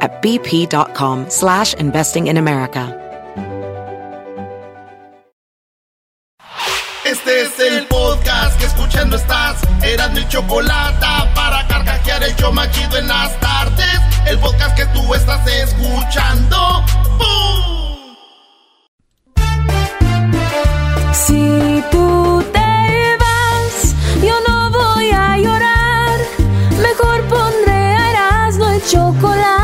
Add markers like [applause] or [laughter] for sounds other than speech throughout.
at bp.com slash investing in America. Este es el podcast que escuchando estás. Eran mi chocolate para carcajear el yo machido en las tardes. El podcast que tú estás escuchando. ¡Bum! Si tú te vas, yo no voy a llorar. Mejor pondré a Erasmo el chocolate,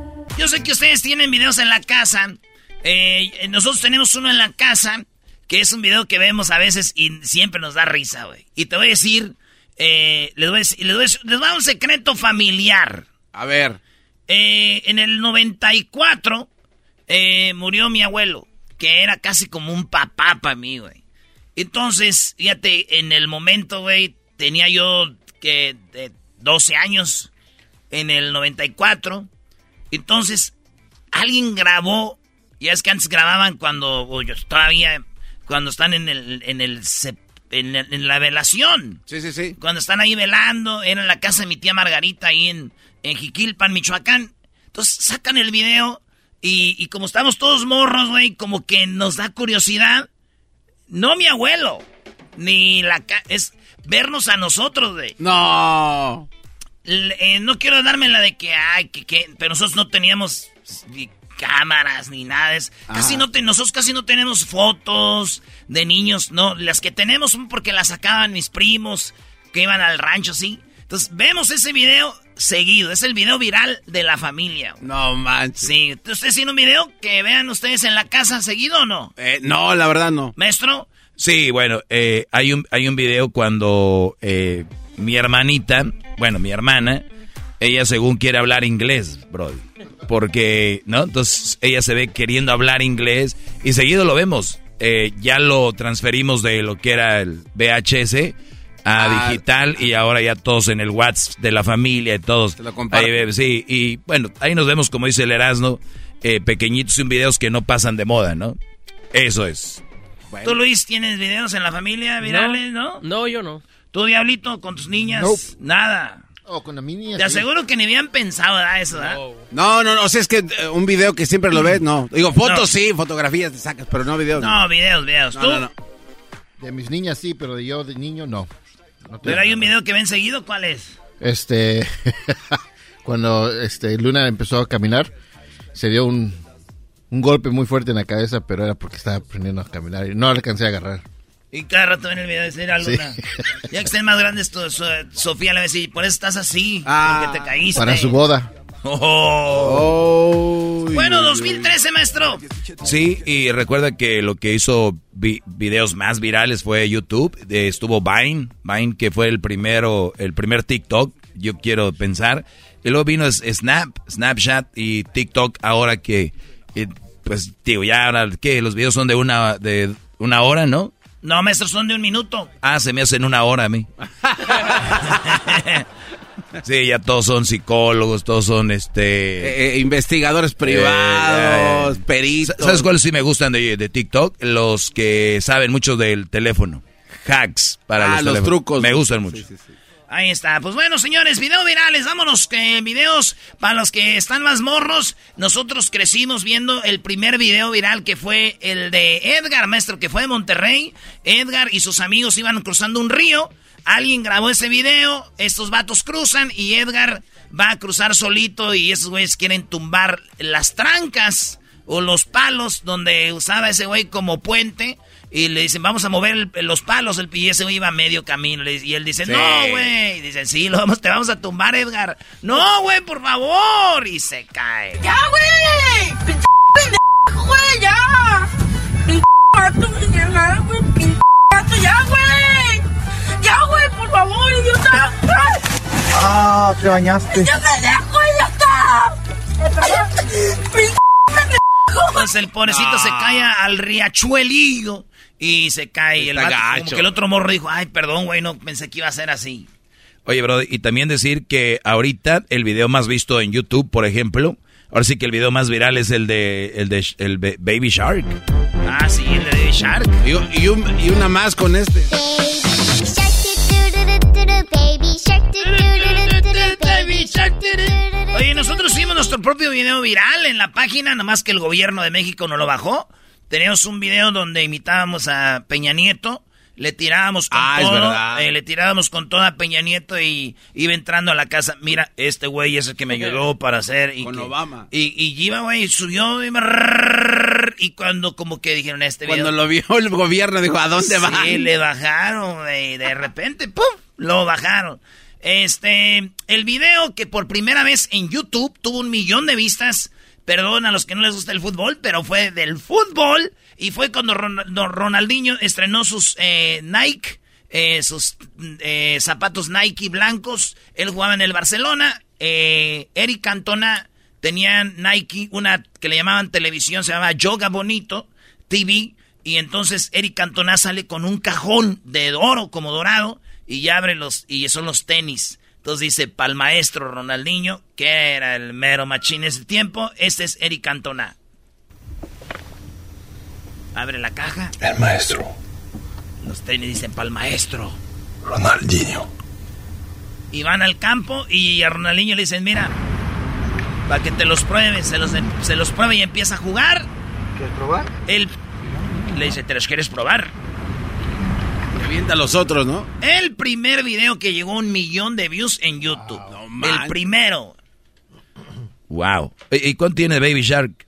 Yo sé que ustedes tienen videos en la casa. Eh, nosotros tenemos uno en la casa, que es un video que vemos a veces y siempre nos da risa, güey. Y te voy a decir, eh, les, voy a decir les, voy a decir- les voy a dar un secreto familiar. A ver. Eh, en el 94 eh, murió mi abuelo, que era casi como un papá para mí, güey. Entonces, fíjate, en el momento, güey, tenía yo que de 12 años en el 94. Entonces, alguien grabó, ya es que antes grababan cuando, o yo todavía, cuando están en el, en el, sep- en, en la velación. Sí, sí, sí. Cuando están ahí velando, era en la casa de mi tía Margarita, ahí en, en Jiquilpan, Michoacán. Entonces sacan el video y, y como estamos todos morros, güey, como que nos da curiosidad. No mi abuelo, ni la... ca- es vernos a nosotros, güey. No. Eh, no quiero darme la de que, ay, que, que, pero nosotros no teníamos ni cámaras ni nada. Es, casi no te- nosotros casi no tenemos fotos de niños, no. Las que tenemos son porque las sacaban mis primos que iban al rancho, sí. Entonces vemos ese video seguido. Es el video viral de la familia. No manches. Sí, ¿ustedes tienen un video que vean ustedes en la casa seguido o no? Eh, no, la verdad no. Maestro, Sí, bueno, eh, hay, un, hay un video cuando eh, mi hermanita, bueno, mi hermana, ella según quiere hablar inglés, bro. Porque, ¿no? Entonces ella se ve queriendo hablar inglés y seguido lo vemos. Eh, ya lo transferimos de lo que era el VHS a Ah. digital y ahora ya todos en el WhatsApp de la familia y todos. Te lo. Ahí sí, y bueno, ahí nos vemos, como dice el Erasmo, eh, pequeñitos en videos que no pasan de moda, ¿no? Eso es. ¿tú Luis tienes videos en la familia virales, no? No, yo no. ¿Tú Diablito con tus niñas? Nope. Nada. Oh, con la mini. Te aseguro que ni habían pensado ¿verdad? eso, ¿verdad? No, no, no. O sea, es que eh, un video que siempre lo ves, no. Digo, fotos No. sí, fotografías te sacas, pero no videos. No, videos, videos. No, ¿Tú? no, no. De mis niñas sí, pero de yo de niño no. Pero hay un video que ven seguido, ¿cuál es? Este. [laughs] cuando este, Luna empezó a caminar, se dio un, un golpe muy fuerte en la cabeza, pero era porque estaba aprendiendo a caminar y no alcancé a agarrar. Y cada rato en el video dice, "Mira, Sí. Luna, ya que estén más grandes, Sofía le va a decir, por eso estás así, Ah, porque te caíste. Para su boda. Oh. Oh, Bueno, 2013, maestro. Sí, y recuerda que lo que hizo vi- videos más virales fue YouTube. Eh, estuvo Vine, Vine que fue el primero, el primer TikTok, yo quiero pensar. Y luego vino Snap, Snapchat y TikTok ahora que, eh, pues, digo, ya ahora que los videos son de una, de una hora, ¿no? No, maestro, son de un minuto. Ah, se me hacen una hora a mí. [laughs] Sí, ya todos son psicólogos, todos son este... Eh, eh, investigadores privados, Eh, peritos. ¿Sabes cuáles sí me gustan de, de TikTok? Los que saben mucho del teléfono. Hacks para Ah, los, los teléfonos. trucos. Me gustan mucho. Sí, sí, sí. Ahí está. Pues bueno, señores, video virales. Vámonos, que videos para los que están más morros. Nosotros crecimos viendo el primer video viral que fue el de Edgar, maestro, que fue de Monterrey. Edgar y sus amigos iban cruzando un río. Alguien grabó ese video. Estos vatos cruzan y Edgar va a cruzar solito y esos güeyes quieren tumbar las trancas o los palos donde usaba ese güey como puente. Y le dicen, vamos a mover el- los palos. El, y ese güey iba a medio camino. Y él dice, Sí. no, güey. Y dicen, sí, lo vamos, te vamos a tumbar, Edgar. No, güey, por favor. Y se cae. ¡Ya, güey! ¡Pinche pendejo, güey! ¡Ya! ¡Pinche gato, güey! güey! ¡Pinche gato, ya, güey! ¡Ya, güey, por favor, idiota! ¡Ay! Ah, te bañaste. ¡Ya pendejo, idiota! ¡Pinche Entonces el pobrecito se Ah. cae al riachuelillo. Y se cae. Y el Está vato, como gacho. que el otro morro dijo, ay, perdón, güey, no pensé que iba a ser así. Oye, bro, y también decir que ahorita el video más visto en YouTube, por ejemplo, ahora sí que el video más viral es el de el de el Ba- Baby Shark. Ah, sí, el de Shark. Y, y un- y una más con este. Oye, nosotros hicimos nuestro propio video viral en la página, nomás que el gobierno de México no lo bajó. Teníamos un video donde imitábamos a Peña Nieto, le tirábamos con Ah, todo, eh, le tirábamos con todo a Peña Nieto y iba entrando a la casa. Mira, este güey es el que me ayudó para hacer. Y Con que- Obama. Y, y iba, güey, subió rrrr, y cuando como que dijeron este video. Cuando lo vio el gobierno dijo, ¿a dónde Sí, va? le bajaron, güey. De repente, ¡pum! Lo bajaron. Este, el video que por primera vez en YouTube tuvo un millón de vistas. Perdón a los que no les gusta el fútbol, pero fue del fútbol. Y fue cuando Ronaldinho estrenó sus eh, Nike, eh, sus eh, zapatos Nike blancos. Él jugaba en el Barcelona. Eh, Eric Cantona tenía Nike, una que le llamaban televisión, se llamaba Yoga Bonito TV. Y entonces Eric Cantona sale con un cajón de oro, como dorado, y abre los, y son los tenis. Entonces dice, pa'l maestro Ronaldinho, que era el mero machín ese tiempo, este es Eric Cantona. Abre la caja, El maestro, los tenis dicen pa'l maestro. Ronaldinho. Y van al campo y a Ronaldinho le dicen, mira, para que te los pruebes, se los, se los pruebe y empieza a jugar. ¿Quieres probar? Él le dice, ¿te los quieres probar? Avienta a los otros, ¿no? El primer video que llegó a un millón de views en YouTube. no el primero. Wow. ¿Y cuánto tiene Baby Shark?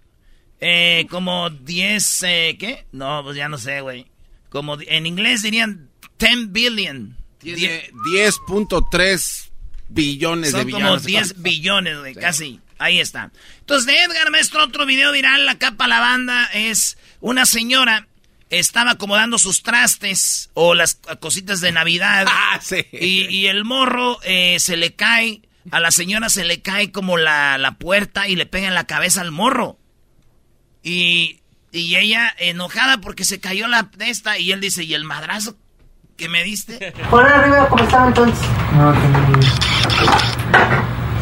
Eh, como 10, eh, ¿qué? No, pues ya no sé, güey. Como en inglés dirían 10 billion. Tiene 10.3 billones de billones. como 10 [laughs] billones, güey, casi. Ahí está. Entonces, de Edgar Maestro, otro video viral, la capa la banda, es una señora estaba acomodando sus trastes o las cositas de Navidad. [laughs] Ah, sí. Y, y el morro eh, se le cae, a la señora se le cae como la, la puerta y le pega en la cabeza al morro. Y, y ella enojada porque se cayó la de esta y él dice, ¿y el madrazo que me diste? [laughs] Pon arriba como estaba entonces. No, tengo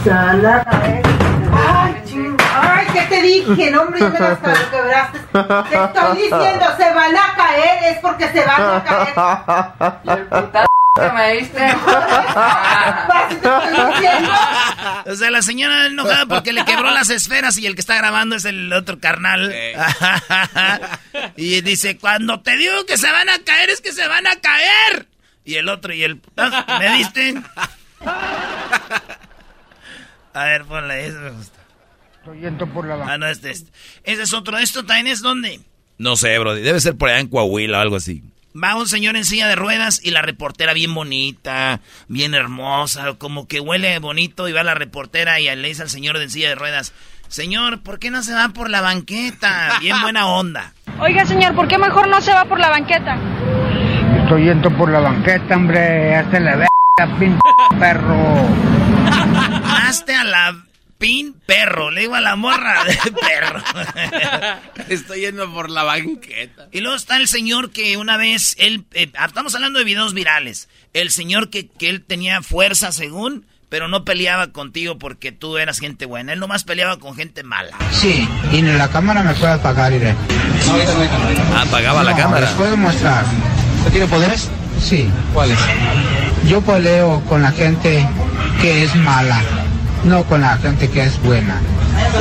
Sana, Ay, ching. Ay, ¿qué te dije? No, hombre, ya me las quebraste. Te estoy diciendo, se van a caer, es porque se van a caer. me diste! Te estoy diciendo. O sea, la señora enojada porque le quebró las esferas y el que está grabando es el otro carnal. [laughs] y dice, cuando te digo que se van a caer, es que se van a caer. Y el otro, y el... "Ah, ¿Me diste? [laughs] A ver, ponle, eso me gusta. Estoy yendo por la Ah, no, este, este. Ese es otro. ¿Esto también es dónde? No sé, bro. Debe ser por allá en Coahuila o algo así. Va un señor en silla de ruedas y la reportera bien bonita, bien hermosa, como que huele bonito y va la reportera y le dice al señor en silla de ruedas, señor, ¿por qué no se va por la banqueta? Bien buena onda. [laughs] Oiga, señor, ¿por qué mejor no se va por la banqueta? Estoy yendo por la banqueta, hombre. Hazte la verga, pinche perro. [laughs] Hazte a la pin perro, le digo a la morra de [laughs] perro. [laughs] Estoy yendo por la banqueta. Y luego está el señor que una vez, él, eh, estamos hablando de videos virales, el señor que, que él tenía fuerza según, pero no peleaba contigo porque tú eras gente buena. Él nomás peleaba con gente mala. Sí, y en la cámara me puede apagar, iré. Ah, apagaba la No, cámara. Les puedo mostrar. ¿Usted tiene poderes? Sí. ¿Cuáles? Yo peleo con la gente que es mala, no con la gente que es buena.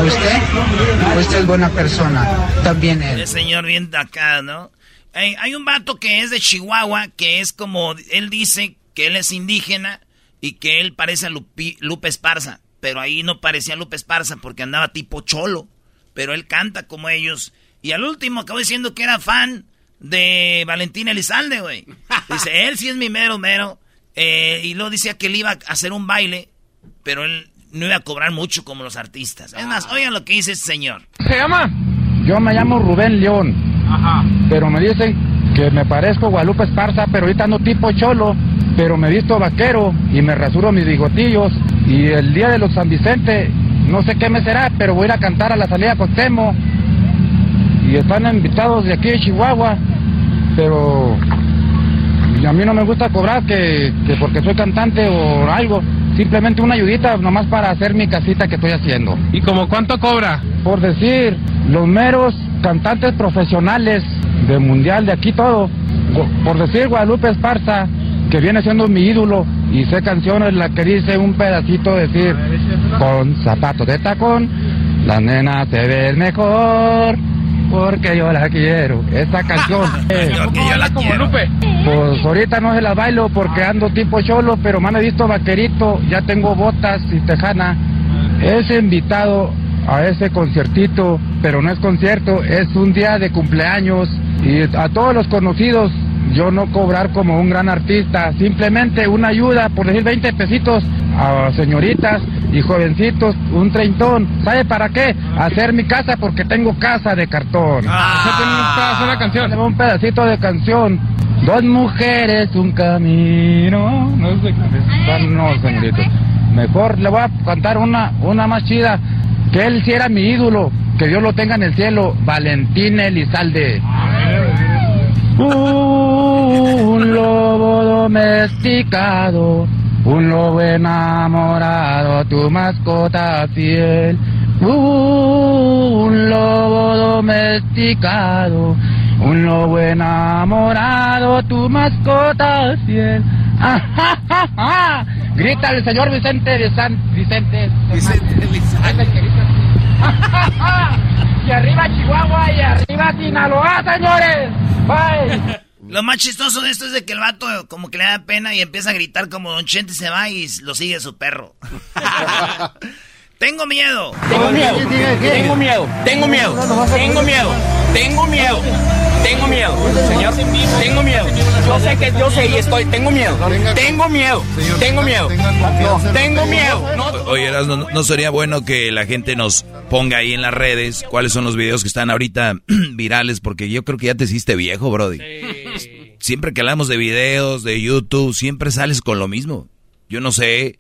¿Usted? Usted es buena persona. También él. El señor bien acá, ¿no? Hay un vato que es de Chihuahua, que es como, él dice que él es indígena y que él parece a Lupi- Lupe Esparza, pero ahí no parecía Lupe Esparza porque andaba tipo cholo, pero él canta como ellos. Y al último acabó diciendo que era fan de Valentín Elizalde, güey. Dice, [laughs] él sí es mi mero mero. Eh, y luego decía que él iba a hacer un baile, pero él no iba a cobrar mucho como los artistas. Es más, oigan lo que dice este señor. ¿Se llama? Yo me llamo Rubén León. Pero me dicen que me parezco Guadalupe Esparza, pero ahorita ando tipo cholo. Pero me visto vaquero y me rasuro mis bigotillos. Y el día de los San Vicente, no sé qué me será, pero voy a ir a cantar a la salida con Temo. Y están invitados de aquí de Chihuahua. Pero y a mí no me gusta cobrar que, que porque soy cantante o algo. Simplemente una ayudita nomás para hacer mi casita que estoy haciendo. ¿Y como cuánto cobra? Por decir, los meros cantantes profesionales de mundial de aquí todo. Por decir Guadalupe Esparza, que viene siendo mi ídolo y sé canciones la que dice un pedacito decir con zapatos de tacón, la nena se ve mejor porque yo la quiero. Esa [laughs] canción. eh, Porque yo la quiero. pues ahorita no se las bailo porque ando tipo cholo, pero me han visto vaquerito, ya tengo botas y tejana. Es invitado a ese conciertito, pero no es concierto, es un día de cumpleaños y a todos los conocidos yo no cobrar como un gran artista, simplemente una ayuda, por decir 20 pesitos a señoritas y jovencitos, un treintón. ¿Sabe para qué? Hacer mi casa porque tengo casa de cartón. Ah. una canción. Un pedacito de canción. Dos mujeres, un camino. No sé qué. No, señorito. Mejor le voy a cantar una, una más chida. Que él sí era mi ídolo. Que Dios lo tenga en el cielo. Valentín Elizalde. Un lobo domesticado, un lobo enamorado, tu mascota fiel. Un lobo domesticado, un lobo enamorado, tu mascota fiel. ¡Ah, ja, ja, ja! Grita el señor Vicente de San Vicente. Vicente Y arriba Chihuahua y arriba Sinaloa, señores. Bye. [laughs] Lo más chistoso de esto es de que el vato como que le da pena y empieza a gritar como Don Chente se va y lo sigue su perro. [laughs] Tengo miedo. Tengo miedo, tengo miedo, tengo miedo, tengo miedo, tengo miedo, tengo miedo, señor, tengo miedo. Yo sé que yo sé y estoy, tengo miedo, tengo miedo, tengo miedo, tengo miedo. Oye, ¿no, no sería bueno que la gente nos ponga ahí en las redes cuáles son los videos que están ahorita [clears throat] virales? Porque yo creo que ya te hiciste viejo, Brody. Siempre que hablamos de videos, de YouTube, siempre sales con lo mismo. Yo no sé,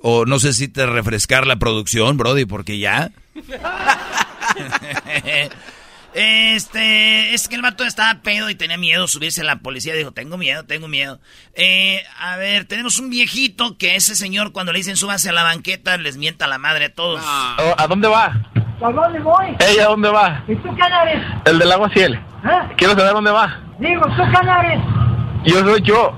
o no sé si te refrescar la producción, Brody, porque ya... [laughs] Este, es que el vato estaba pedo y tenía miedo subirse a la policía. Dijo, tengo miedo, tengo miedo. Eh, a ver, tenemos un viejito que ese señor cuando le dicen súbase a la banqueta les mienta la madre a todos. Oh, ¿A dónde va? ¿A dónde voy? ¿Ella a dónde va? ¿Y tú quién eres? El del agua ciel. ¿Eh? Quiero saber dónde va. Digo, ¿tú quién eres? Yo soy yo.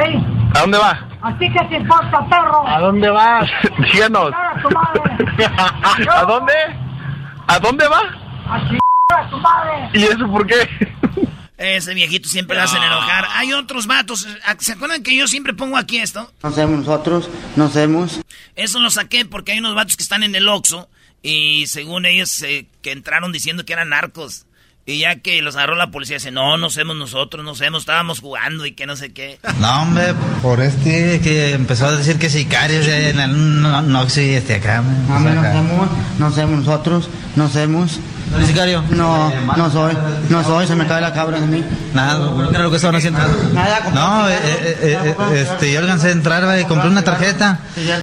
¿Eh? ¿A dónde va? ¿A ti qué te importa, perro? ¿A dónde va? [laughs] Díganos. ¡A! [laughs] ¿A dónde? ¿A dónde va? ¡A chingar a tu madre! ¿Y eso por qué? Ese viejito siempre le hacen enojar. Hay otros vatos. ¿Se acuerdan que yo siempre pongo aquí esto? No sabemos nosotros, no sabemos. Eso lo saqué porque hay unos vatos que están en el Oxxo y según ellos eh, que entraron diciendo que eran narcos. Y ya que los agarró la policía, dice, no, no somos nosotros, no somos, estábamos jugando y que no sé qué. No, hombre, por este que empezó a decir que sicarios eh, en el no, no, sí, este acá. No, pues no sabemos, no sabemos nosotros, no sabemos. ¿No eres sicario? No, no soy, no soy, se me cae la cabra de mí. Nada, ¿qué era lo que estaban haciendo? Nada, No, eh, eh, eh, eh, este, yo alcancé a entrar compré una tarjeta.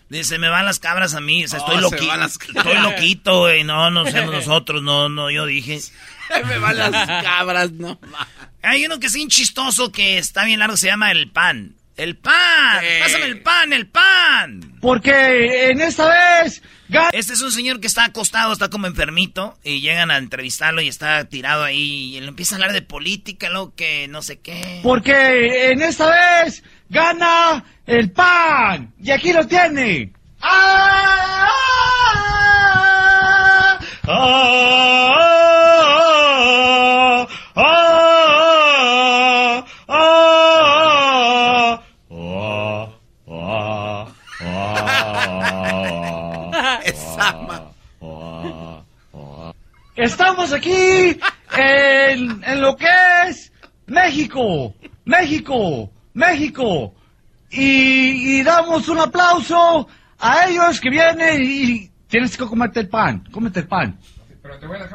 Dice, me van las cabras a mí, o sea, estoy Oh, se loquito. Estoy [laughs] loquito, güey, no, no somos nosotros, no, no, yo dije. [laughs] Me van las [laughs] cabras, no. Hay uno que es bien chistoso que está bien largo, se llama el pan. El pan. Pásame el pan, el pan. Porque en esta vez... Este es un señor que está acostado, está como enfermito, y llegan a entrevistarlo y está tirado ahí, y él empieza a hablar de política, lo que no sé qué. Porque en esta vez gana el pan. Y aquí lo tiene. ¡Ah! Estamos aquí en, en lo que es México, México, México. Y, y damos un aplauso a ellos que vienen y tienes que comerte el pan, cómete el pan.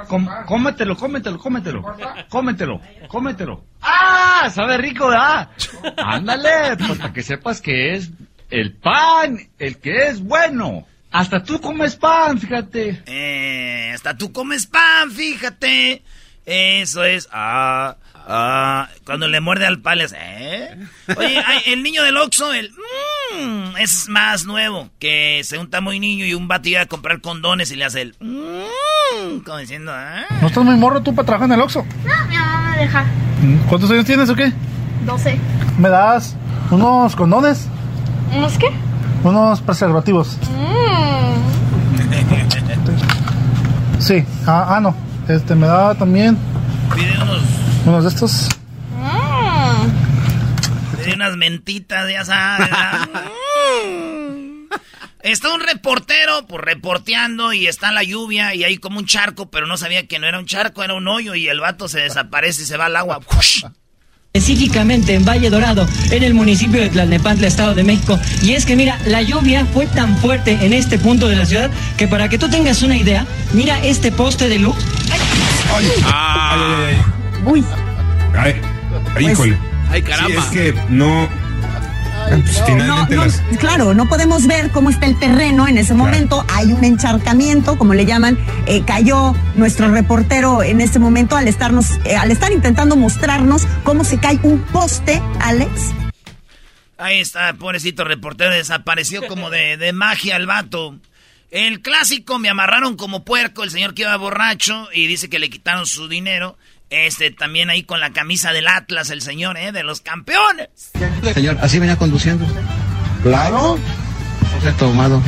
Com- cómetelo, cómetelo, cómetelo, cómetelo, cómetelo. ¡Ah! Sabe rico, ¿verdad? [laughs] Ándale, pues para que sepas que es el pan, el que es bueno. Hasta tú comes pan, fíjate. Eh, hasta tú comes pan, fíjate. Eso es. Ah, ah. Cuando le muerde al hace, ¿eh? Oye, hay- el niño del Oxxo, el. mmm, es más nuevo. Que se unta muy niño y un vato iba a comprar condones y le hace el. mmm, como diciendo, ¿ah? ¿No estás muy morro tú para trabajar en el Oxxo? No, mi mamá me deja. ¿Cuántos años tienes o qué? 12. ¿Me das unos condones? ¿Unos qué? Unos preservativos. Mmm. Sí. Ah, ah, no. Este, me da también Pide unos. de estos. Pide unas mentitas, ya sabes. Mm. Está un reportero, pues reporteando y está la lluvia y hay como un charco, pero no sabía que no era un charco, era un hoyo y el vato se desaparece y se va al agua. específicamente en Valle Dorado, en el municipio de Tlalnepantla, Estado de México. Y es que mira, la lluvia fue tan fuerte en este punto de la ciudad que para que tú tengas una idea, mira este poste de luz. Uy. Ay, ay, híjole. Ay, Sí, es que no. Pues, finalmente No, no, las. claro, no podemos ver cómo está el terreno en ese momento. Hay un encharcamiento, como le llaman. Eh, cayó nuestro reportero en este momento al estarnos, eh, al estar intentando mostrarnos cómo se cae un poste, Alex. Ahí está, pobrecito reportero, desapareció como de, de magia el vato. El clásico, me amarraron como puerco, el señor que iba borracho y dice que le quitaron su dinero. Este, también ahí con la camisa del Atlas, el señor, ¿eh? De los campeones. Señor, ¿así venía conduciendo usted? Claro. ¿Usted tomado?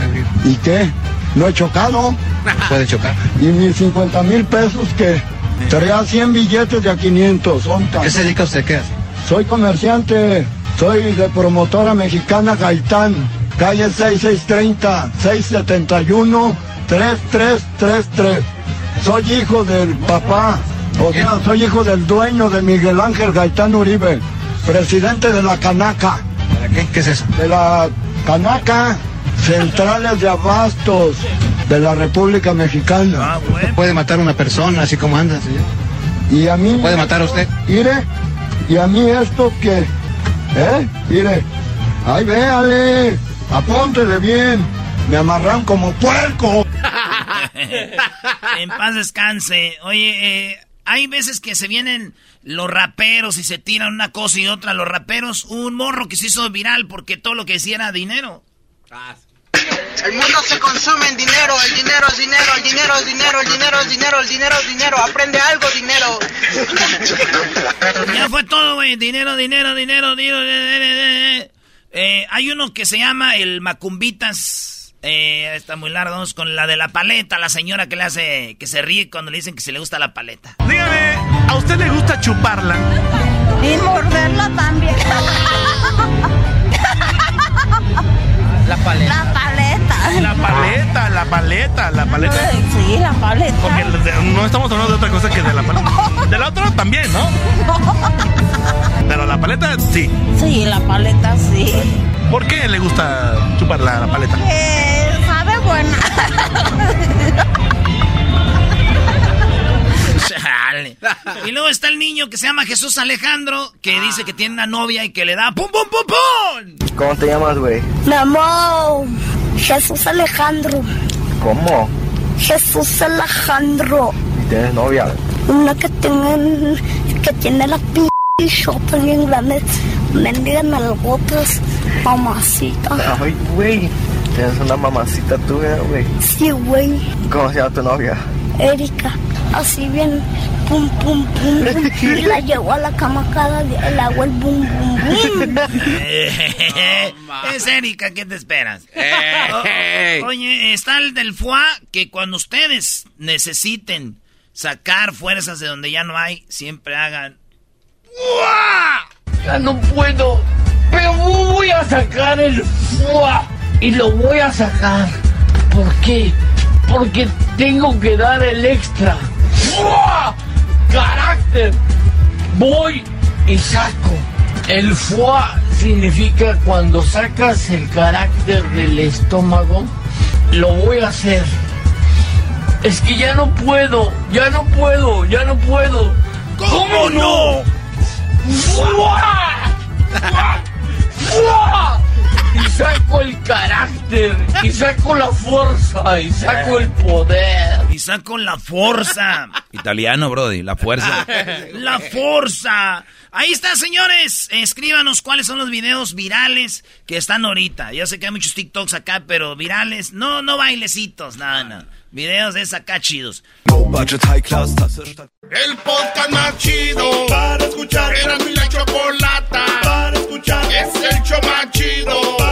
¿Y qué? No he chocado. [laughs] Puede chocar. Y mis 50 mil pesos que traía 100 billetes de a 500. Son ¿Qué se dedica usted? ¿Qué hace? Soy comerciante. Soy de promotora mexicana Gaitán. Calle 6630, 671, 3333. Soy hijo del papá. O sea, soy hijo del dueño de Miguel Ángel Gaitán Uribe, presidente de la Canaca. ¿Para qué? ¿Qué es eso? De la Canaca, centrales de abastos de la República Mexicana. Puede matar a una persona así como anda, señor. Y a mí... ¿Puede matar a usted? Mire, y a mí esto que... ¿Eh? Mire, ahí véale, apóntele bien, me amarran como puerco. [laughs] en paz descanse. Oye, eh, hay veces que se vienen los raperos y se tiran una cosa y otra. Los raperos, un morro que se hizo viral porque todo lo que decía era dinero. El mundo se consume en dinero, el dinero es dinero, el dinero es dinero, el dinero es dinero, el dinero es dinero, aprende algo, dinero. Ya fue todo, güey. Dinero, dinero, dinero, dinero. dinero, dinero. Eh, hay uno que se llama el Macumbitas. Eh, está muy largo. Vamos con la de la paleta. La señora que le hace. que se ríe cuando le dicen que se le gusta la paleta. Dígame, ¿a usted le gusta chuparla? Y morderla también. La paleta. La paleta. La paleta, la paleta, la paleta. Sí, la paleta. Porque no estamos hablando de otra cosa que de la paleta. De la otra también, ¿no? Pero la paleta sí. Sí, la paleta sí. ¿Por qué le gusta chupar la, la paleta? Eh, sabe buena. Chale. Y luego está el niño que se llama Jesús Alejandro, que dice que tiene una novia y que le da pum pum pum pum. ¿Cómo te llamas, güey? Mi amor, Jesús Alejandro. ¿Cómo? Jesús Alejandro. ¿Tienes novia? Una que tiene, que tiene la p shopping bien grande. Bendigan nalgotas, mamacita. Ay, güey. Tienes una mamacita tuya, güey. Sí, güey. ¿Cómo se llama tu novia? Erika. Así bien, pum, pum, pum. Y [laughs] la llevó a la cama cada día. Le hago el bum, bum, bum. es Erika, ¿qué te esperas? O- oye, está el del foie que cuando ustedes necesiten sacar fuerzas de donde ya no hay, siempre hagan. Ya no puedo, pero voy a sacar el FUA y lo voy a sacar. ¿Por qué? Porque tengo que dar el extra. ¡Fua! ¡Carácter! Voy y saco. El FUA significa cuando sacas el carácter del estómago, lo voy a hacer. Es que ya no puedo, ya no puedo, ya no puedo. ¿Cómo no? ¡Fua! ¡Fua! ¡Fua! Y saco el carácter, y saco la fuerza, y saco el poder. Y saco la fuerza. Italiano, Brody, la fuerza. La fuerza. Ahí está, señores. Escríbanos cuáles son los videos virales que están ahorita. Yo sé que hay muchos TikToks acá, pero virales. No, no bailecitos, nada, no. Videos de acá chidos. El podcast más chido para escuchar. Era mi la chocolata para escuchar. Es el show más chido para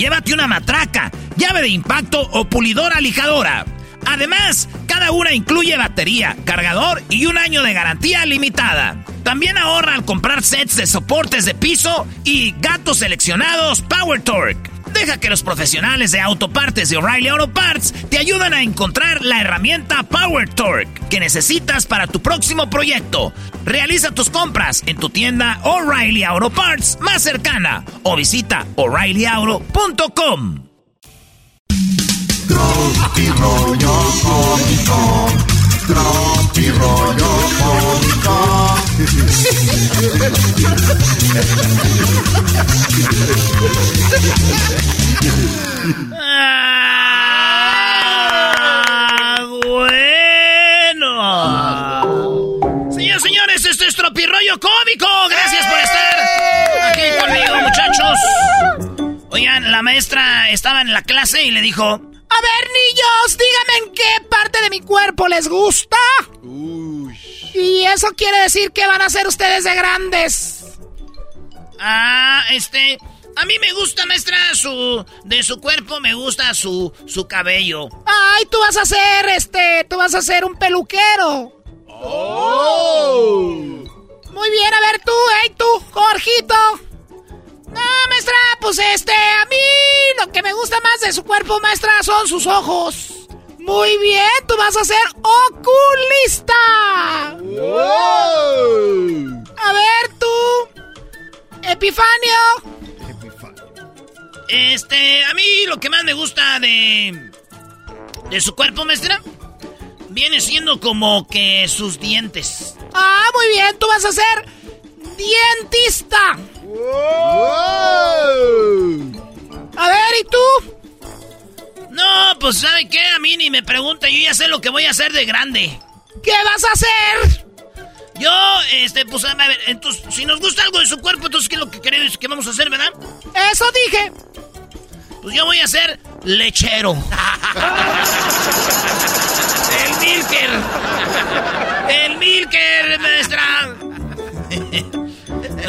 Llévate una matraca, llave de impacto o pulidora lijadora. Además, cada una incluye batería, cargador y un año de garantía limitada. También ahorra al comprar sets de soportes de piso y gatos seleccionados Power Torque. Deja que los profesionales de autopartes de O'Reilly Auto Parts te ayuden a encontrar la herramienta Power Torque que necesitas para tu próximo proyecto. Realiza tus compras en tu tienda O'Reilly Auto Parts más cercana o visita o'ReillyAuto.com. Tropi rollo cómico. Ah, bueno. Señores, señores, esto es Tropirollo Cómico. Gracias por estar aquí conmigo, muchachos. Oigan, la maestra estaba en la clase y le dijo... A ver, niños, díganme en qué parte de mi cuerpo les gusta. Y eso quiere decir que van a ser ustedes de grandes. Ah, este... A mí me gusta, maestra, su... De su cuerpo me gusta su... Su cabello. Ay, tú vas a ser, este... Tú vas a ser un peluquero. Muy bien, a ver tú, hey tú, Jorgito. No, maestra, pues este, a mí lo que me gusta más de su cuerpo, maestra, son sus ojos. Muy bien, tú vas a ser oculista. A ver tú, Epifanio. Este, a mí lo que más me gusta de. de su cuerpo, maestra. Viene siendo como que sus dientes. Ah, muy bien, tú vas a ser dientista. A ver, ¿y tú? No, pues ¿sabe qué? A mí ni me pregunta, yo ya sé lo que voy a hacer de grande. ¿Qué vas a hacer? Yo, este, pues a ver, entonces, si nos gusta algo de su cuerpo, entonces ¿qué es lo que queremos que vamos a hacer, verdad? Eso dije. Pues yo voy a ser lechero. [laughs] El Milker. El Milker, maestra.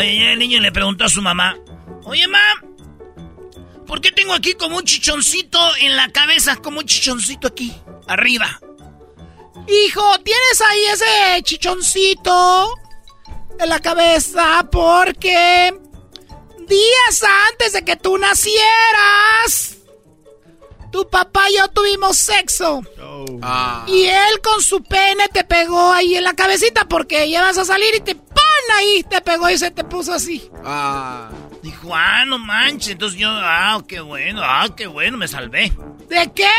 Oye, el niño le preguntó a su mamá. Oye, mamá, ¿por qué tengo aquí como un chichoncito en la cabeza? Como un chichoncito aquí, arriba. Hijo, tienes ahí ese chichoncito en la cabeza porque días antes de que tú nacieras, tu papá y yo tuvimos sexo. Ah. Y él con su pene te pegó ahí en la cabecita porque ya vas a salir y te. Ahí, te pegó y se te puso así. Ah. Dijo, ah, no manches. Entonces yo, ah, qué bueno, ah, qué bueno, me salvé. ¿De qué?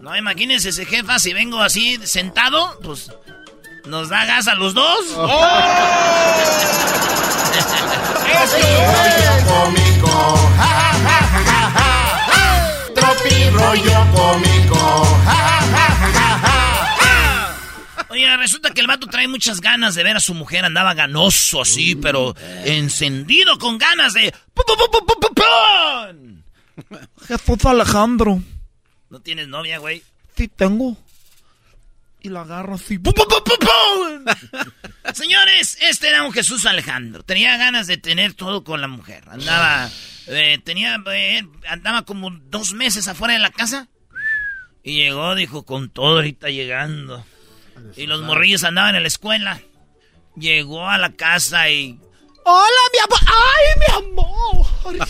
No, imagínense ese jefa, si vengo así sentado, pues nos da gas a los dos. [laughs] cómico. Ja, ja, ja, ja, ja, ja. Tropi rollo cómico. Ja, ja, ja, ja, ja. Oye, resulta que el vato trae muchas ganas de ver a su mujer. Andaba ganoso así, pero encendido con ganas de... Jesús Alejandro. ¿No tienes novia, güey? Sí, tengo. Y la agarro así. ¡Pum, pum, pum, pum, pum! Señores, este era un Jesús Alejandro. Tenía ganas de tener todo con la mujer. Andaba, eh, tenía, eh, andaba como dos meses afuera de la casa. Y llegó, dijo, con todo ahorita llegando. Y los morrillos andaban en la escuela. Llegó a la casa y... Hola, mi amor. ¡Ay, mi amor! [laughs]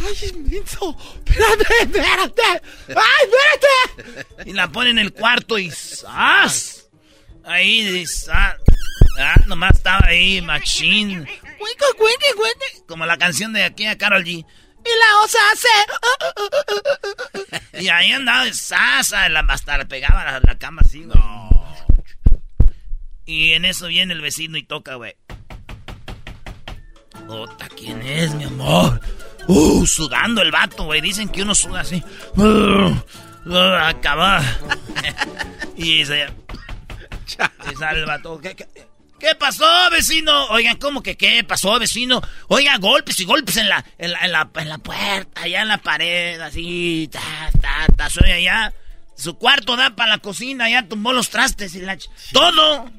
¡Ay, menso! ¡Espérate, espérate! ¡Ay, espérate! Y la pone en el cuarto y ¡zas! Ahí, dice, ah, ah, nomás estaba ahí, machine. ¡Cuico, cuico, cuico! Como la canción de aquí a Carol G. Y la osa hace... Y ahí andaba de sasa, la, hasta le pegaba a la, la cama así, güey. Y en eso viene el vecino y toca, güey. Ota, ¿quién es, mi amor? Uh, sudando el vato, güey. Dicen que uno suda así. Uh, uh, [laughs] y se... y sale el vato. ¿Qué, pasó, vecino? Oigan, ¿cómo que qué pasó, vecino? Oiga, golpes y golpes en la, en la, en la, puerta, allá en la pared, así, ta, ta, ta, soy allá. Su cuarto da para la cocina, ya tumbó los trastes y la... ch- ¡Todo!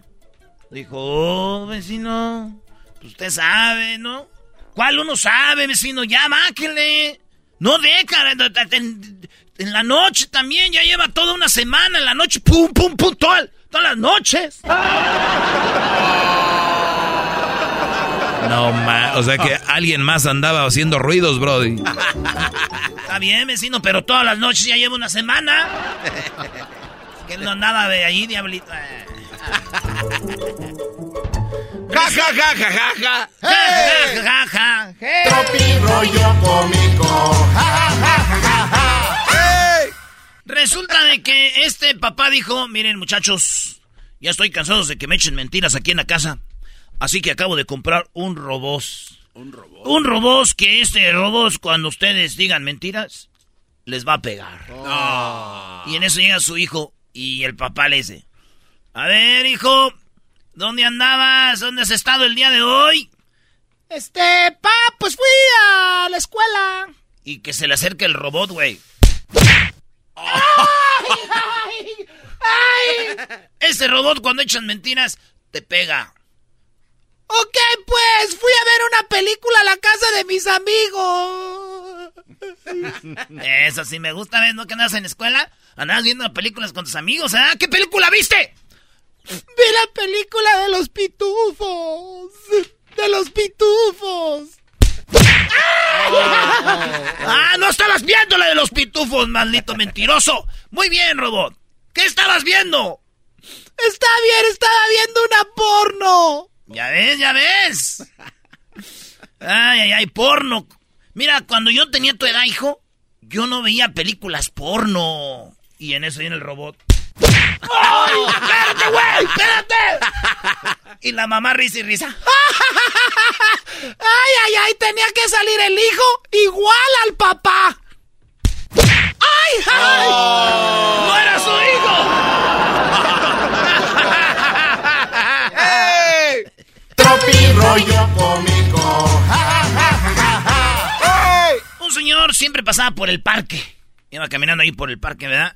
Dijo, oh, vecino, pues usted sabe, ¿no? ¿Cuál uno sabe, vecino? Ya, máquenle. No deja, en, en la noche también, ya lleva toda una semana, en la noche, pum, pum, pum, toda- todas las noches. No, ma, o sea que alguien más andaba haciendo ruidos, Brody. Está bien, vecino, pero todas las noches ya lleva una semana. Que él no andaba de ahí, diablito. Ja, ja, ja, ja, ja, ja. Ja, ja, ja, ja. Tropi rollo cómico. Ja, ja, ja, ja, ja, ja. Resulta de que este papá dijo, miren muchachos, ya estoy cansado de que me echen mentiras aquí en la casa. Así que acabo de comprar un robot. Un robot. Un robot que este robot cuando ustedes digan mentiras, les va a pegar. Y en eso llega su hijo y el papá le dice, a ver hijo, ¿dónde andabas? ¿Dónde has estado el día de hoy? Este, pa, pues fui a la escuela. Y que se le acerque el robot, güey. ¡Ay, ay, ay! Ese robot cuando echan mentiras, te pega. Ok, pues fui a ver una película a la casa de mis amigos. Eso sí me gusta, ¿ves? ¿No que andas en la escuela? Andabas viendo películas con tus amigos, ¿ah? ¿Qué película viste? Vi la película de los pitufos. De los pitufos. ¡Ah, no estabas viendo la de los pitufos, maldito mentiroso! Muy bien, robot. ¿Qué estabas viendo? Está bien, estaba viendo una porno. Ya ves, ya ves. Ay, ay, ay, porno. Mira, cuando yo tenía tu edad, hijo, yo no veía películas porno. Y en eso viene el robot. ¡Ay, espérate, güey! ¡Espérate! Y la mamá risa y risa. ¡Ay, ay, ay! Tenía que salir el hijo igual al papá. ¡Ay, ay! Oh. ¡No era su hijo! ¡Ey! Tropi rollo cómico. Un señor siempre pasaba por el parque. Iba caminando ahí por el parque, ¿verdad?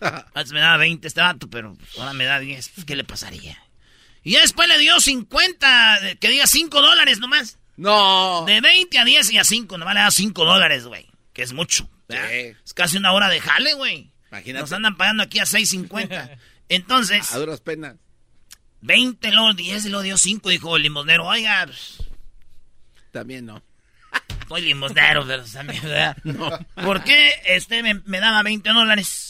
Antes me daba 20 este vato, pero ahora me da 10. Pues, ¿Qué le pasaría? Y ya después le dio 50, que diga 5 dólares nomás. No. De 20 a 10 y a 5, nomás le da 5 dólares, güey. Que es mucho. ¿verdad? Es casi una hora de jale, güey. Imagínate. Nos andan pagando aquí a 6.50. [laughs] Entonces, A duras penas. 20, luego 10 y luego dio 5, dijo el limosnero. Oiga, pues, También no. soy limosnero, pero también, ¿verdad? [laughs] ¿Por qué este me, me daba 20 dólares?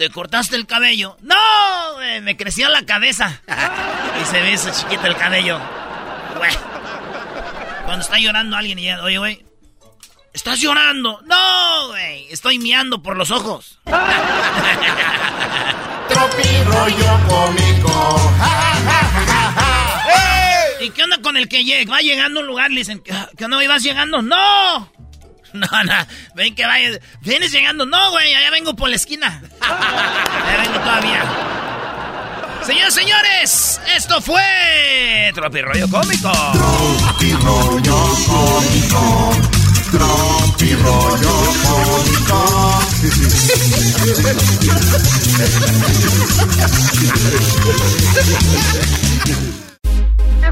¿te cortaste el cabello? No, güey, me creció la cabeza. y se ve eso chiquito el cabello. Güey. Cuando está llorando alguien y ya, oye, güey, ¿estás llorando? No, güey, estoy miando por los ojos. Rollo cómico. ¿Y qué onda con el que llega? Va llegando a un lugar, le dicen, ¿qué onda? ¿Vas llegando? ¡No! [laughs] No, no, ven que vayas. ¿Vienes llegando? No, güey, allá vengo por la esquina. Allá vengo todavía. Señores, señores, esto fue Tropi Rollo Cómico. Tropi rollo cómico. Tropi rollo cómico. [laughs]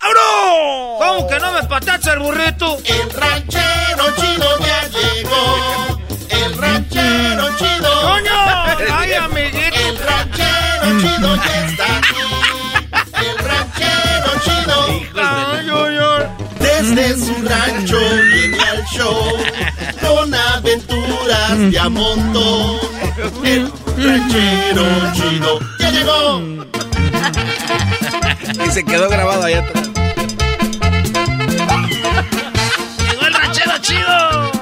¡Abro! ¿Cómo que no me patacha el burrito? El ranchero chido ya llegó. El ranchero chido. ¡Coño! [laughs] ¡Ay, amiguito! El ranchero chido ya está aquí. El ranchero chido. Ay, Hijo Desde su rancho viene al show con aventuras de a. El ranchero chido ya llegó. [laughs] Y se quedó grabado allá atrás. Llegó el ranchero chido.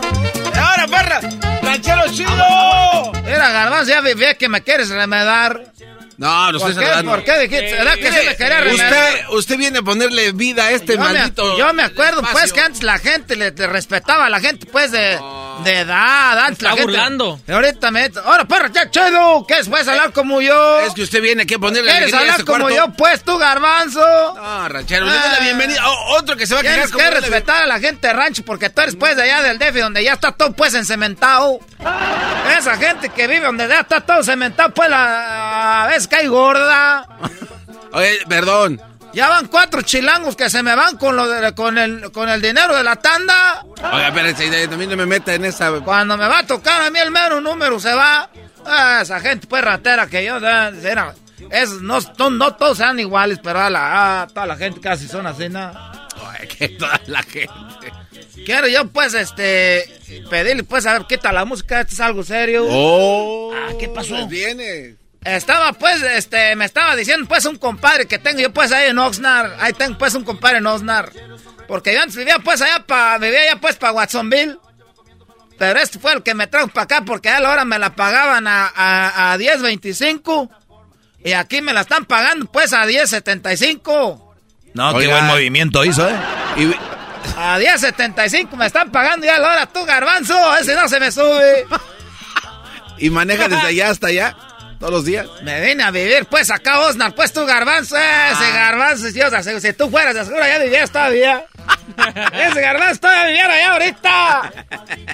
¡Ahora, perra! ¡Ranchero chido! Era Garbanzo, ya vi que me quieres remedar. No, no ¿Por estoy qué? saludando. ¿Por qué dijiste? ¿Será que se me quería remedar? Usted, usted viene a ponerle vida a este yo, me, maldito. yo me acuerdo, pues, que antes la gente le, le respetaba a la gente, pues, de, de edad. Antes la está gente, burlando. Ahorita me... Ahora, perro, ya chido. ¿Qué es? ¿Puedes hablar como yo? Es que usted viene aquí a ponerle ¿Quieres hablar este como cuarto. yo, pues, tú, garbanzo? No, ranchero, le doy la bienvenida. Oh, otro que se va a quedar Tienes que respetar a la gente de rancho porque tú eres pues de allá del DF donde ya está todo pues encementado. Esa gente que vive donde ya está todo cementado pues la a veces cae gorda. Oye, perdón. Ya van cuatro chilangos que se me van con lo de- con el con el dinero de la tanda. Oiga, espérense, también no me meta en esa. Cuando me va a tocar a mí el mero número se va. Ah, esa gente pues ratera que yo era es, no, no, no todos sean iguales, pero a la, toda la gente casi son así, ¿no? Oye, que toda la gente. Quiero yo, pues, este, pedirle, pues, a ver, quita la música, esto es algo serio. Oh. Ah, ¿qué pasó? pues viene. Estaba, pues, este, me estaba diciendo, pues, un compadre que tengo yo, pues, ahí en Oxnard. Ahí tengo, pues, un compadre en Oxnard. Porque yo antes vivía, pues, allá pa, vivía allá, pues, pa' Watsonville. Pero este fue el que me trajo para acá, porque a la hora me la pagaban a, a, a 10.25. Y aquí me la están pagando, pues, a 10.75. No, qué Oiga. buen movimiento hizo, ¿eh? Y, A 10.75 me están pagando ya a la hora, tú, garbanzo, ese no se me sube. [laughs] y maneja desde allá hasta allá. Todos los días. Me vine a vivir, pues, acá, Osnar, pues, tú, garbanzo, ese garbanzo, si, o sea, si, tú fueras, seguro ya vivías todavía. [laughs] ese garbanzo todavía viviera allá ahorita.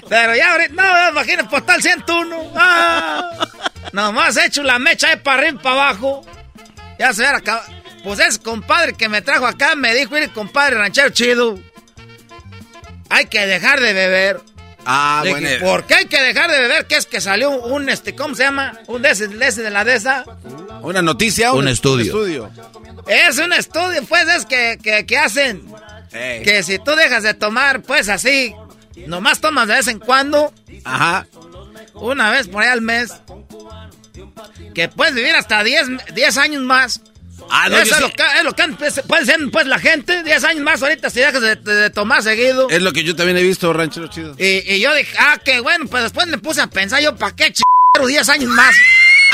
Pero ya ahorita, no, imagínate, postal 101. Ah, nomás he hecho la mecha de para arriba y para abajo. Ya se hubiera acabado. Pues ese compadre que me trajo acá me dijo, mire, compadre ranchero chido, hay que dejar de beber. Ah, bueno. ¿Por qué hay que dejar de beber? Que es que salió un, este, ¿cómo se llama? Un de ese, de la de esa. Una noticia. Un estudio. estudio. Es un estudio, pues, es que, que, que hacen. Que si tú dejas de tomar, pues, así, nomás tomas de vez en cuando, Ajá. una vez por ahí al mes, que puedes vivir hasta 10, 10 años más. Ah, no, Eso es, sí- lo que, es lo que pues, puede ser, pues, la gente, 10 años más ahorita si dejas de, de- de tomar seguido. Es lo que yo también he visto, ranchero chido. Y, y yo dije, ah, qué bueno, pues después me puse a pensar yo, ¿para qué ch... 10 años más?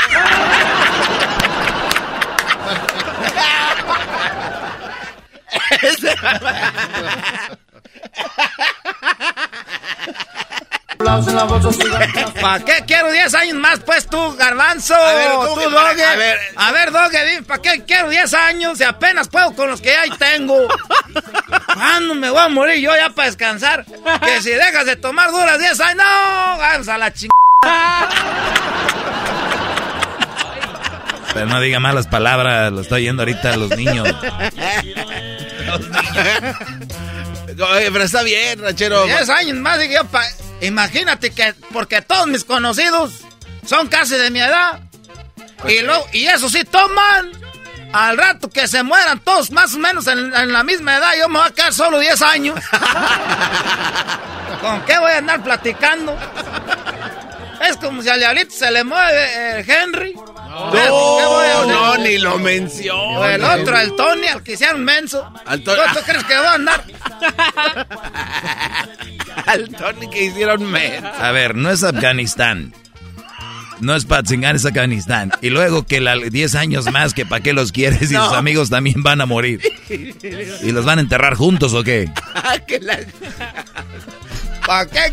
[laughs] [laughs] [laughs] [laughs] ¿Para qué quiero 10 años más, pues tú, garbanzo? A ver, ¿cómo tú, para- Doge. a ver. A ver, Doge, dime, ¿para qué quiero 10 años si apenas puedo con los que ya tengo? [laughs] ¿Cuándo me voy a morir yo ya para descansar? Que si dejas de tomar duras 10 años, no, vamos a la chingada. Pero no diga malas palabras, lo estoy oyendo ahorita los niños. Oye, pero está bien, ranchero. 10 años más, dije yo, pa- imagínate que, porque todos mis conocidos son casi de mi edad. Y, lo, y eso sí, toman. Al rato que se mueran todos más o menos en, en la misma edad, yo me voy a quedar solo 10 años. [laughs] ¿Con qué voy a andar platicando? Es como si al diablito se le mueve el Henry. ¿Con qué voy a No, ni lo menciono. O el otro, el Tony, al que hicieron menso. Al ¿Tú, Tony- tú crees que voy a andar? [laughs] Al Tony que hicieron men. A ver, no es Afganistán. No es Patzingan, es Afganistán. Y luego que la 10 años más, que para qué los quieres y No. sus amigos también van a morir. ¿Y los van a enterrar juntos o qué? Ah, ¿Para qué?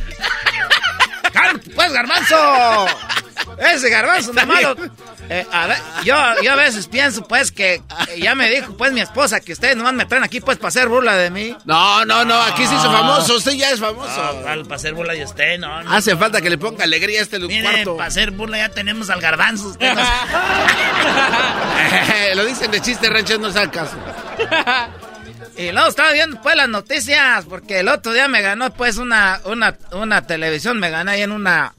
¡Cálmate, pues, garbanzo! Ese garbanzo, no malo. Eh, a ver, yo, yo a veces pienso, pues, que eh, ya me dijo, pues, mi esposa, que ustedes nomás me traen aquí, pues, para hacer burla de mí. No, no, no, aquí se hizo famoso. Usted ya es famoso. para hacer burla de usted, no. no. Hace falta que le ponga alegría a este Mire, cuarto. para hacer burla ya tenemos al garbanzo. usted [laughs] Lo dicen de chiste, ranchero, no sabe caso. [laughs] Y luego estaba viendo, pues, las noticias, porque el otro día me ganó, pues, una, una, una televisión, me gané ahí en una,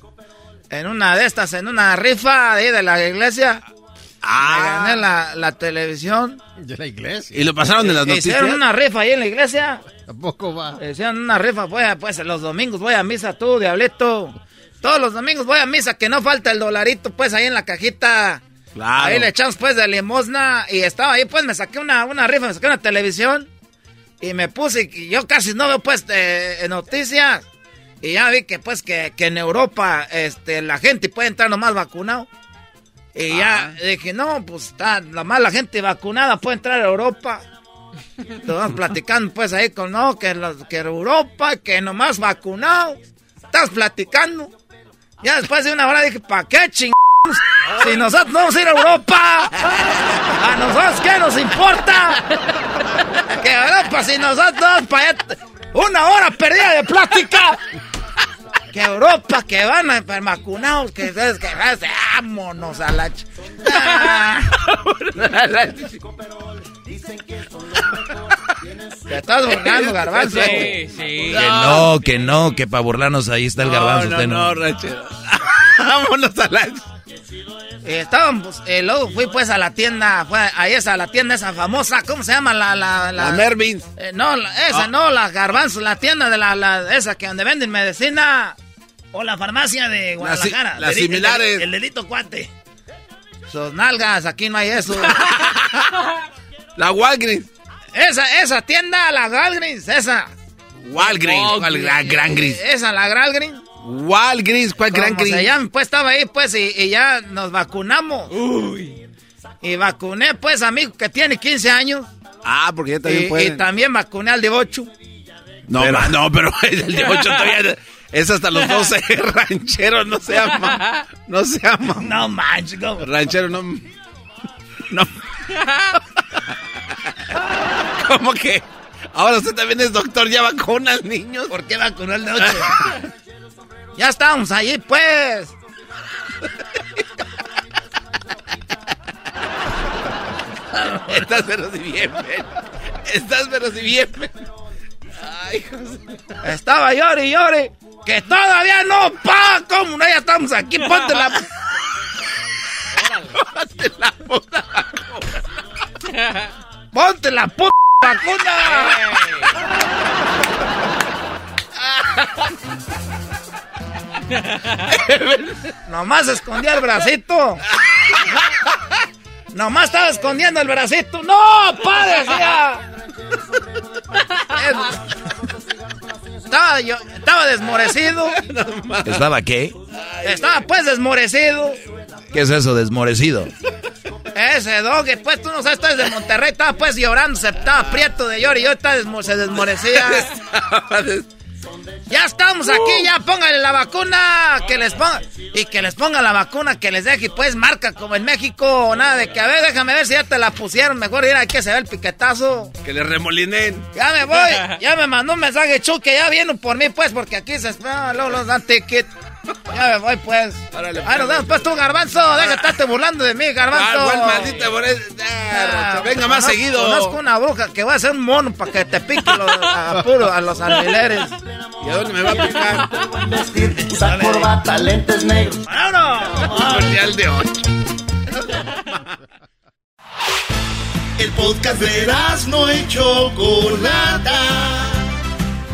en una de estas, en una rifa ahí de la iglesia. Me gané la, la televisión. De la iglesia. Y lo pasaron de las noticias. Hicieron una rifa ahí en la iglesia. Tampoco va. Hicieron una rifa, pues, pues los domingos voy a misa tú, diablito. Todos los domingos voy a misa, que no falta el dolarito, pues, ahí en la cajita. Claro. Ahí le echamos, pues, de limosna. Y estaba ahí, pues, me saqué una, una rifa, me saqué una televisión. Y me puse, y yo casi no veo, pues, eh, noticias. Y ya vi que, pues, que, que en Europa, este, la gente puede entrar nomás vacunado. Y ya dije, no, pues, está, nomás la gente vacunada puede entrar a Europa. Estamos [laughs] platicando, pues, ahí con, no, que, los, que Europa, que nomás vacunado. Estás platicando. Ya después de una hora dije, ¿para qué ching? Si nosotros vamos a ir a Europa, a nosotros qué nos importa. Que Europa, si nosotros vamos para allá, una hora perdida de plática. Que Europa, que van a vacunados, que es que vámonos a la. ch- Te estás burlando, garbanzo. Que no, que no, que para burlarnos ahí está el garbanzo. usted no. ranchero. [laughs] Vámonos a la... Y estábamos, eh, luego fui pues a la tienda, fue ahí esa, la tienda esa famosa, ¿cómo se llama? La, la, La Mervin. Eh, no, la- esa no, la garbanzo, la tienda de la, la, esa que donde venden medicina. O la farmacia de Guadalajara. las Dedi- el- similares. El, dedito cuate. Sus nalgas, aquí no hay eso. [laughs] La Walgreens. esa, esa tienda, la Walgreens, esa. Walgreens. ¿Cuál gran, gran gris? Esa, la Walgreens. Walgreens. ¿Cuál gran Como se gris? llama, pues estaba ahí, pues, y, y ya nos vacunamos. Y vacuné, pues, a mi hijo que tiene 15 años. Ah, porque ya también Y, pueden. y también vacuné al de 8. No, ma- no, pero [laughs] el de 8 todavía es hasta los 12 [laughs] ranchero, no se ama. No se ama. No manches, ¿cómo? Ranchero no. No. ¿Cómo que? Ahora usted también es doctor, ya vacuna al niños. ¿Por qué vacunó al de 8? [laughs] ya estábamos allí, pues. Estás pero si bien. Estás pero si bien. Ay, José. Estaba llore y llore. Que todavía no, pa. ¿Cómo no? Ya estamos aquí. Ponte la. Ponte la puta Ponte la puta vacuna. [laughs] Nomás escondía el bracito. Nomás estaba escondiendo el bracito. ¡No, pa! Decía. Estaba yo, estaba desmorecido. ¿Estaba qué? Estaba pues desmorecido. ¿Qué es eso, desmorecido? Ese dog, pues tú no sabes, estás de Monterrey, estaba pues llorando, se estaba prieto de llorar y yo estaba desmo- se desmorecía. [laughs] Ya estamos aquí, ya póngale la vacuna, que les ponga, y que les ponga la vacuna, que les deje pues marca como en México, nada de que, a ver, déjame ver si ya te la pusieron, mejor ir aquí que se ve el piquetazo. Que le remolinen. Ya me voy, [laughs] ya me mandó un mensaje Chu que ya vienen por mí pues, porque aquí se espera, luego los dan ticket. Ya me voy pues. Órale, Ahí nos vemos pues tú, garbanzo, déjate estarte burlando de mí, garbanzo. Ah, ¿cuál maldita por eso? Ah, Venga más Conozco- seguido. Conozco una bruja que va a hacer un mono para que te pique los, a, puro, a los alfileres. ¿Y a dónde me va a picar? Usa corbata, lentes negros. ¡Vámonos! Cordial de 8. El podcast de no y Chocolata.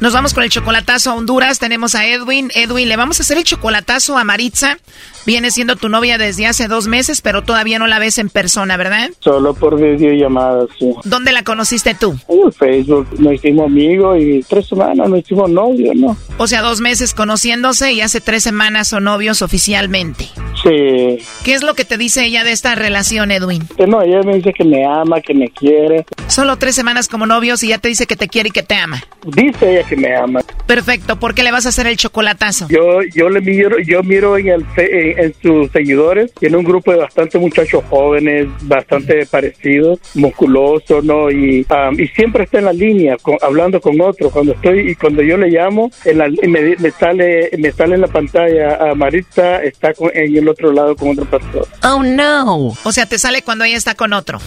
Nos vamos con el chocolatazo a Honduras. Tenemos a Edwin. Edwin, le vamos a hacer el chocolatazo a Maritza. Viene siendo tu novia desde hace dos meses, pero todavía no la ves en persona, ¿verdad? Solo por videollamadas, sí. ¿Dónde la conociste tú? En Facebook nos hicimos amigos y tres semanas nos hicimos novios, ¿no? O sea, dos meses conociéndose y hace tres semanas son novios oficialmente. Sí. ¿Qué es lo que te dice ella de esta relación, Edwin? Que no, ella me dice que me ama, que me quiere. Solo tres semanas como novios y ya te dice que te quiere y que te ama. Dice ella que me ama. Perfecto. ¿Por qué le vas a hacer el chocolatazo? Yo, yo le miro, yo miro en el en, en sus seguidores, tiene un grupo de bastantes muchachos jóvenes, bastante parecidos, musculosos, ¿no? Y, um, y siempre está en la línea, con- hablando con otro. Cuando estoy y cuando yo le llamo, en la- y me, me sale, me sale en la pantalla a Maritza está con- en el otro lado con otra persona. Oh, no. O sea, te sale cuando ella está con otro.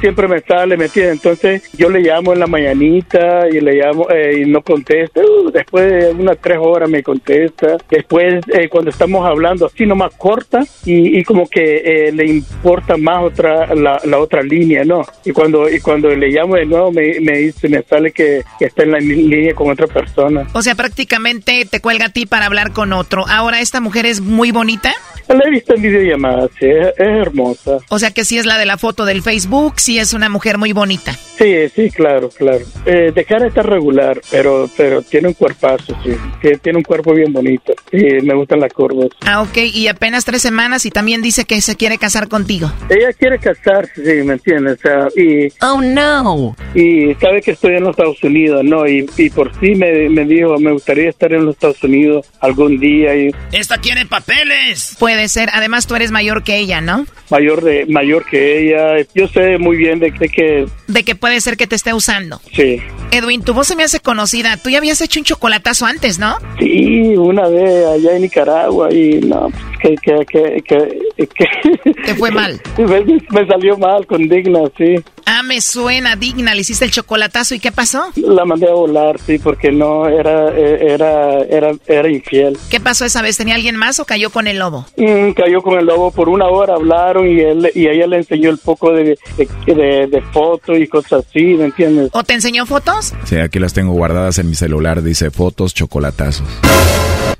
Siempre me sale, ¿me entiendes? Entonces yo le llamo en la mañanita y le llamo eh, y no contesta. Uh, después de unas tres horas me contesta. Después eh, cuando estamos hablando así nomás corta y, y como que eh, le importa más otra la, la otra línea, ¿no? Y cuando y cuando le llamo de nuevo me, me dice, me sale que, que está en la línea con otra persona. O sea, prácticamente te cuelga a ti para hablar con otro. Ahora, ¿esta mujer es muy bonita? La he visto en videollamadas, sí, es, es hermosa. O sea, que sí es la de la foto del Facebook, sí es una mujer muy bonita. Sí, sí, claro, claro. Eh, de cara está regular, pero pero tiene un cuerpazo, sí. Tiene, tiene un cuerpo bien bonito. Sí, me gustan las curvas. Ah, ok. Y apenas tres semanas y también dice que se quiere casar contigo. Ella quiere casarse, sí, ¿me entiendes? O sea, y, oh, no. Y sabe que estoy en los Estados Unidos, ¿no? Y, y por sí me, me dijo, me gustaría estar en los Estados Unidos algún día y Esta quiere papeles. Puede ser. Además, tú eres mayor que ella, ¿no? mayor de mayor que ella. Yo sé muy bien de, de que De que puede ser que te esté usando. sí. Edwin, tu voz se me hace conocida. Tú ya habías hecho un chocolatazo antes, ¿no? Sí, una vez allá en Nicaragua y no, que que que que, Te fue mal. [laughs] me, me salió mal con Digna, sí. Ah, me suena digna. Le hiciste el chocolatazo. ¿Y qué pasó? La mandé a volar, sí, porque no era era era era infiel. ¿Qué pasó esa vez? ¿Tenía alguien más o cayó con el lobo? Mm, cayó con el lobo por una hora, hablaron y él y ella le enseñó el poco de, de, de, de fotos y cosas así, ¿me entiendes? ¿O te enseñó fotos? Sí, aquí las tengo guardadas en mi celular, dice fotos, chocolatazos.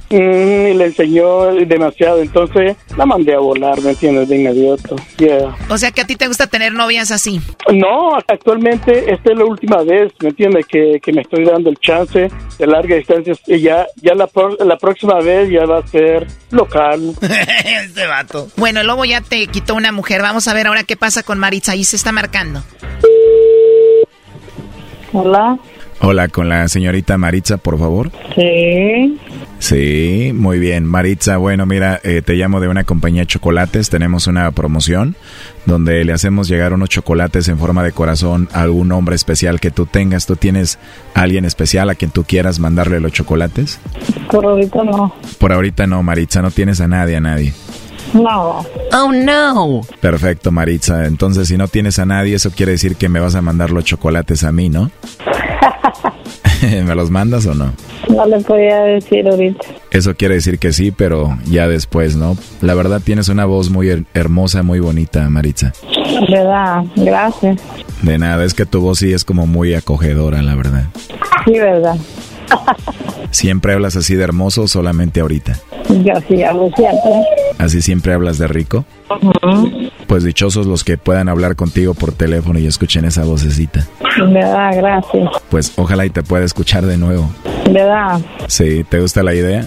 Mm, y le enseñó demasiado, entonces la mandé a volar, ¿me entiendes? De inmediato. Yeah. O sea que a ti te gusta tener novias así. No, actualmente esta es la última vez, ¿me entiendes? Que, que me estoy dando el chance de larga distancia y ya, ya la, pro- la próxima vez ya va a ser local. [laughs] este vato. Bueno, el lobo ya te quitó una mujer. Vamos a ver ahora qué pasa con Maritza. Ahí se está marcando. Hola. Hola, con la señorita Maritza, por favor. Sí. Sí, muy bien. Maritza, bueno, mira, eh, te llamo de una compañía de chocolates. Tenemos una promoción donde le hacemos llegar unos chocolates en forma de corazón a algún hombre especial que tú tengas. ¿Tú tienes a alguien especial a quien tú quieras mandarle los chocolates? Por ahorita no. Por ahorita no, Maritza, no tienes a nadie, a nadie. No. Oh, no. Perfecto, Maritza. Entonces, si no tienes a nadie, eso quiere decir que me vas a mandar los chocolates a mí, ¿no? [laughs] ¿Me los mandas o no? No le podía decir ahorita. Eso quiere decir que sí, pero ya después, ¿no? La verdad tienes una voz muy her- hermosa, muy bonita, Maritza. ¿Verdad? Gracias. De nada, es que tu voz sí es como muy acogedora, la verdad. Sí, ¿verdad? [laughs] ¿Siempre hablas así de hermoso o solamente ahorita? Yo sí hablo siempre. ¿Así siempre hablas de rico? Pues dichosos los que puedan hablar contigo por teléfono y escuchen esa vocecita. ¿Verdad? Gracias. Pues ojalá y te pueda escuchar de nuevo. ¿Verdad? Sí, ¿te gusta la idea?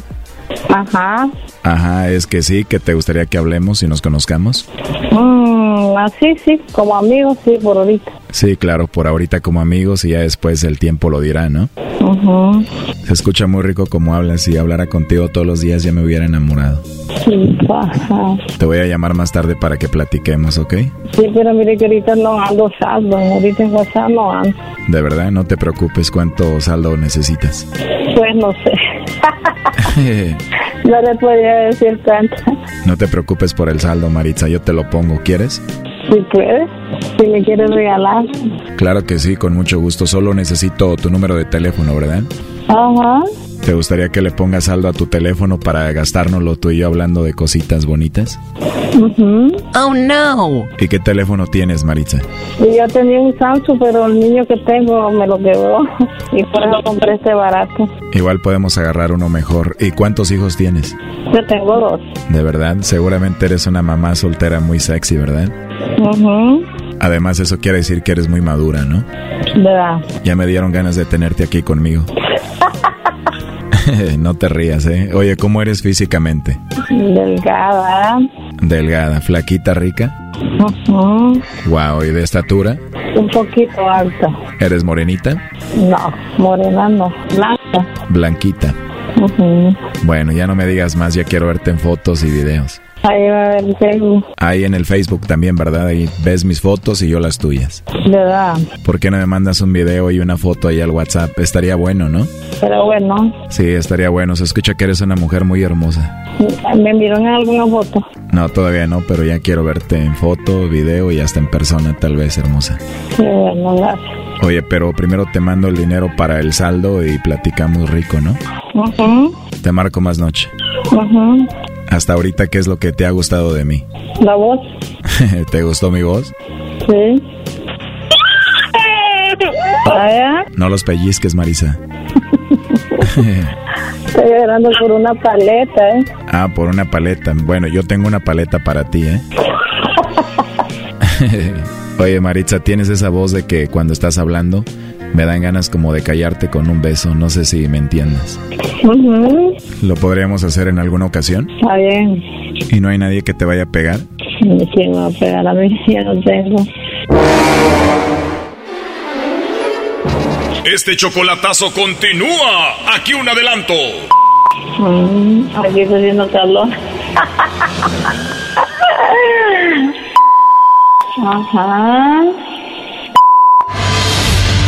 Ajá. Ajá, es que sí, que te gustaría que hablemos y nos conozcamos. Mm, así sí, como amigos, sí, por ahorita. Sí, claro, por ahorita como amigos y ya después el tiempo lo dirá, ¿no? Ujú. Se escucha muy rico como hablas. Si hablara contigo todos los días ya me hubiera enamorado. Sí, ajá. Te voy a llamar más tarde para que platiquemos, ¿ok? Sí, pero mire que ahorita no ando saldo. Ahorita en WhatsApp no ando. De verdad, no te preocupes cuánto saldo necesitas. Pues no sé. [laughs] No le podía decir cuánto. no te preocupes por el saldo, Maritza, yo te lo pongo. ¿Quieres? Si puedes, si me quieres regalar. Claro que sí, con mucho gusto. Solo necesito tu número de teléfono, ¿verdad? Ajá. ¿Te gustaría que le pongas saldo a tu teléfono para gastárnoslo tú y yo hablando de cositas bonitas? Oh no. ¿Y qué teléfono tienes, Maritza? Yo tenía un Samsung, pero el niño que tengo me lo quebró [laughs] y por eso compré este barato. Igual podemos agarrar uno mejor. ¿Y cuántos hijos tienes? Yo tengo dos. De verdad, seguramente eres una mamá soltera muy sexy, ¿verdad? Además, eso quiere decir que eres muy madura, ¿no? ¿Verdad? Ya me dieron ganas de tenerte aquí conmigo. [laughs] [laughs] no te rías, ¿eh? Oye, ¿cómo eres físicamente? Delgada. Delgada, flaquita, rica. Ujú. Wow, ¿y de estatura? Un poquito alta. ¿Eres morenita? No, morena no. Blanca. Blanquita. Bueno, ya no me digas más, ya quiero verte en fotos y videos. Ahí va a ver el Facebook. Ahí en el Facebook también, ¿verdad? Ahí ves mis fotos y yo las tuyas. ¿Verdad? ¿Por qué no me mandas un video y una foto ahí al WhatsApp? Estaría bueno, ¿no? Pero bueno, Sí, estaría bueno. Se escucha que eres una mujer muy hermosa. me enviaron alguna foto. No, todavía no, pero ya quiero verte en foto, video y hasta en persona, tal vez, hermosa. Sí, bueno, gracias. Oye, pero primero te mando el dinero para el saldo y platicamos rico, ¿no? Ujú. Te marco más noche. Ujú. Hasta ahorita, ¿qué es lo que te ha gustado de mí? La voz. [laughs] ¿Te gustó mi voz? Sí. No los pellizques, Marisa. [laughs] estoy llorando por una paleta, ¿eh? Ah, por una paleta. Bueno, yo tengo una paleta para ti, ¿eh? [laughs] Oye, Maritza, tienes esa voz de que cuando estás hablando me dan ganas como de callarte con un beso. No sé si me entiendes. ¿Lo podríamos hacer en alguna ocasión? Está bien. ¿Y no hay nadie que te vaya a pegar? ¿Quién me va a pegar a mí? Ya no tengo. Este chocolatazo continúa. Aquí un adelanto. Mm, aquí está haciendo calor. [laughs] Ajá.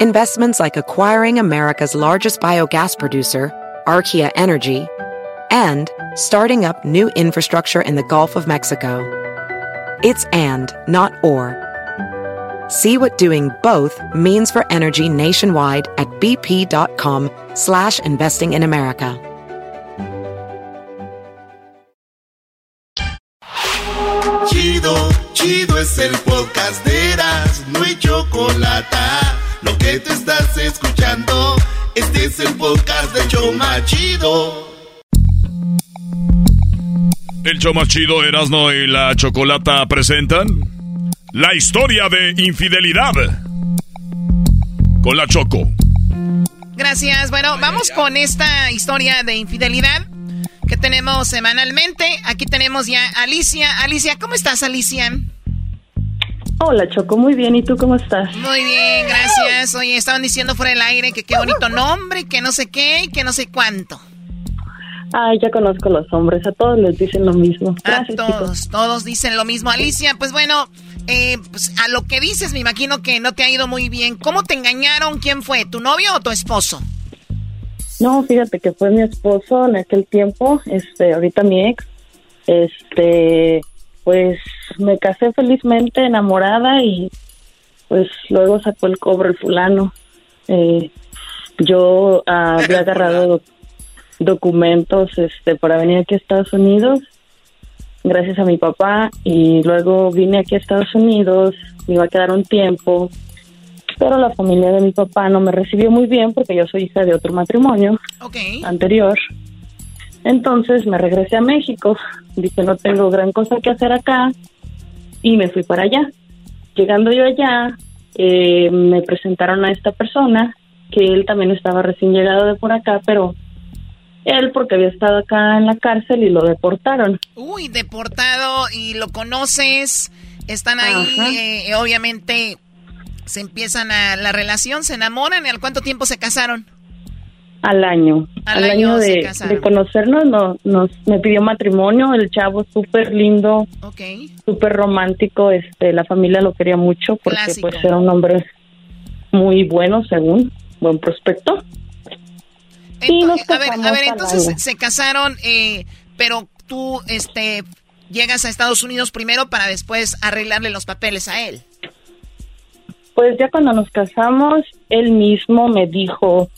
Investments like acquiring America's largest biogas producer, Archaea Energy, and starting up new infrastructure in the Gulf of Mexico. It's and, not or. See what doing both means for energy nationwide at bp.com slash investing in America. Chido, chido es el podcast de Eras, no hay chocolate. Lo que te estás escuchando, este es el podcast de Choma Chido. El show más chido Erasno y la Chocolata presentan la historia de infidelidad con la Choco. Gracias. Bueno, vamos con esta historia de infidelidad que tenemos semanalmente. Aquí tenemos ya a Alicia. Alicia, ¿cómo estás, Alicia? Hola Choco, muy bien. ¿Y tú cómo estás? Muy bien, gracias. Oye, estaban diciendo fuera del aire que qué bonito nombre, que no sé qué y que no sé cuánto. Ay, ya conozco a los hombres, a todos les dicen lo mismo. Gracias, a todos, chicos. todos dicen lo mismo. Alicia, pues bueno, eh, pues a lo que dices, me imagino que no te ha ido muy bien. ¿Cómo te engañaron? ¿Quién fue? ¿Tu novio o tu esposo? No, fíjate que fue mi esposo en aquel tiempo, este, ahorita mi ex, este, pues me casé felizmente enamorada y pues luego sacó el cobro el fulano. Eh, yo ah, había [laughs] agarrado doc- documentos, este, para venir aquí a Estados Unidos, gracias a mi papá y luego vine aquí a Estados Unidos, me iba a quedar un tiempo, pero la familia de mi papá no me recibió muy bien porque yo soy hija de otro matrimonio anterior. Entonces me regresé a México, dije no tengo gran cosa que hacer acá y me fui para allá. Llegando yo allá, eh, me presentaron a esta persona, que él también estaba recién llegado de por acá, pero él porque había estado acá en la cárcel y lo deportaron. Uy, deportado y lo conoces, están ahí, eh, obviamente se empiezan a la relación, se enamoran, ¿y al cuánto tiempo se casaron? Al año. Al Al, año de, conocernos, no, nos, me pidió matrimonio, el chavo súper lindo, Ok. súper romántico, este, la familia lo quería mucho porque Clásico. pues era un hombre muy bueno, según, buen prospecto. Y nos A ver, a ver, entonces año. se casaron, eh, pero tú, este, llegas a Estados Unidos primero para después arreglarle los papeles a él. Pues ya cuando nos casamos, él mismo me dijo,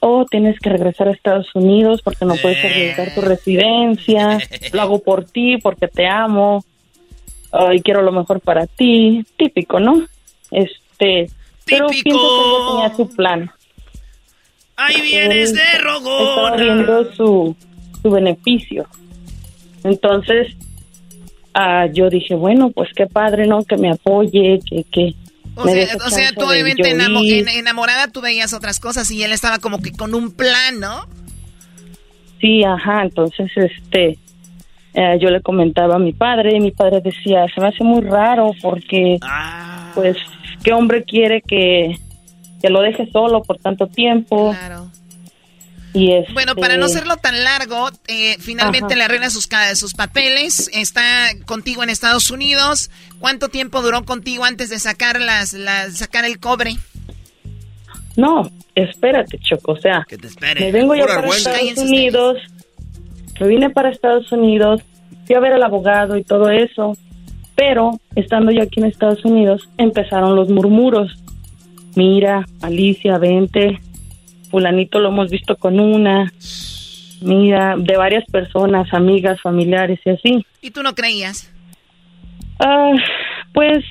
oh, tienes que regresar a Estados Unidos porque no puedes arriesgar tu residencia, lo hago por ti porque te amo, y quiero lo mejor para ti, típico, ¿no? Este, pero pienso que tenía su plan. Ahí vienes Él de Estaba rogona. viendo su, su beneficio. Entonces, ah, yo dije, bueno, pues qué padre, ¿no? Que me apoye, que, que O me sea, o sea, tú obviamente enamo- en- enamorada tú veías otras cosas y él estaba como que con un plan, ¿no? Sí, ajá, entonces este eh, yo le comentaba a mi padre y mi padre decía, se me hace muy raro porque Ah. pues qué hombre quiere que, que lo deje solo por tanto tiempo. Claro. Y este, Bueno, para no hacerlo tan largo, eh, finalmente Ajá. le arregla sus, sus papeles, está contigo en Estados Unidos. ¿Cuánto tiempo duró contigo antes de sacar las, las sacar el cobre? No, espérate, Choco, o sea, espere. me vengo yo para. Estados Cállense Unidos, me vine para Estados Unidos, fui a ver al abogado y todo eso, pero estando yo aquí en Estados Unidos empezaron los murmuros. Mira, Alicia, vente, fulanito lo hemos visto con una, mira, de varias personas, amigas, familiares y así. ¿Y tú no creías? Ah, pues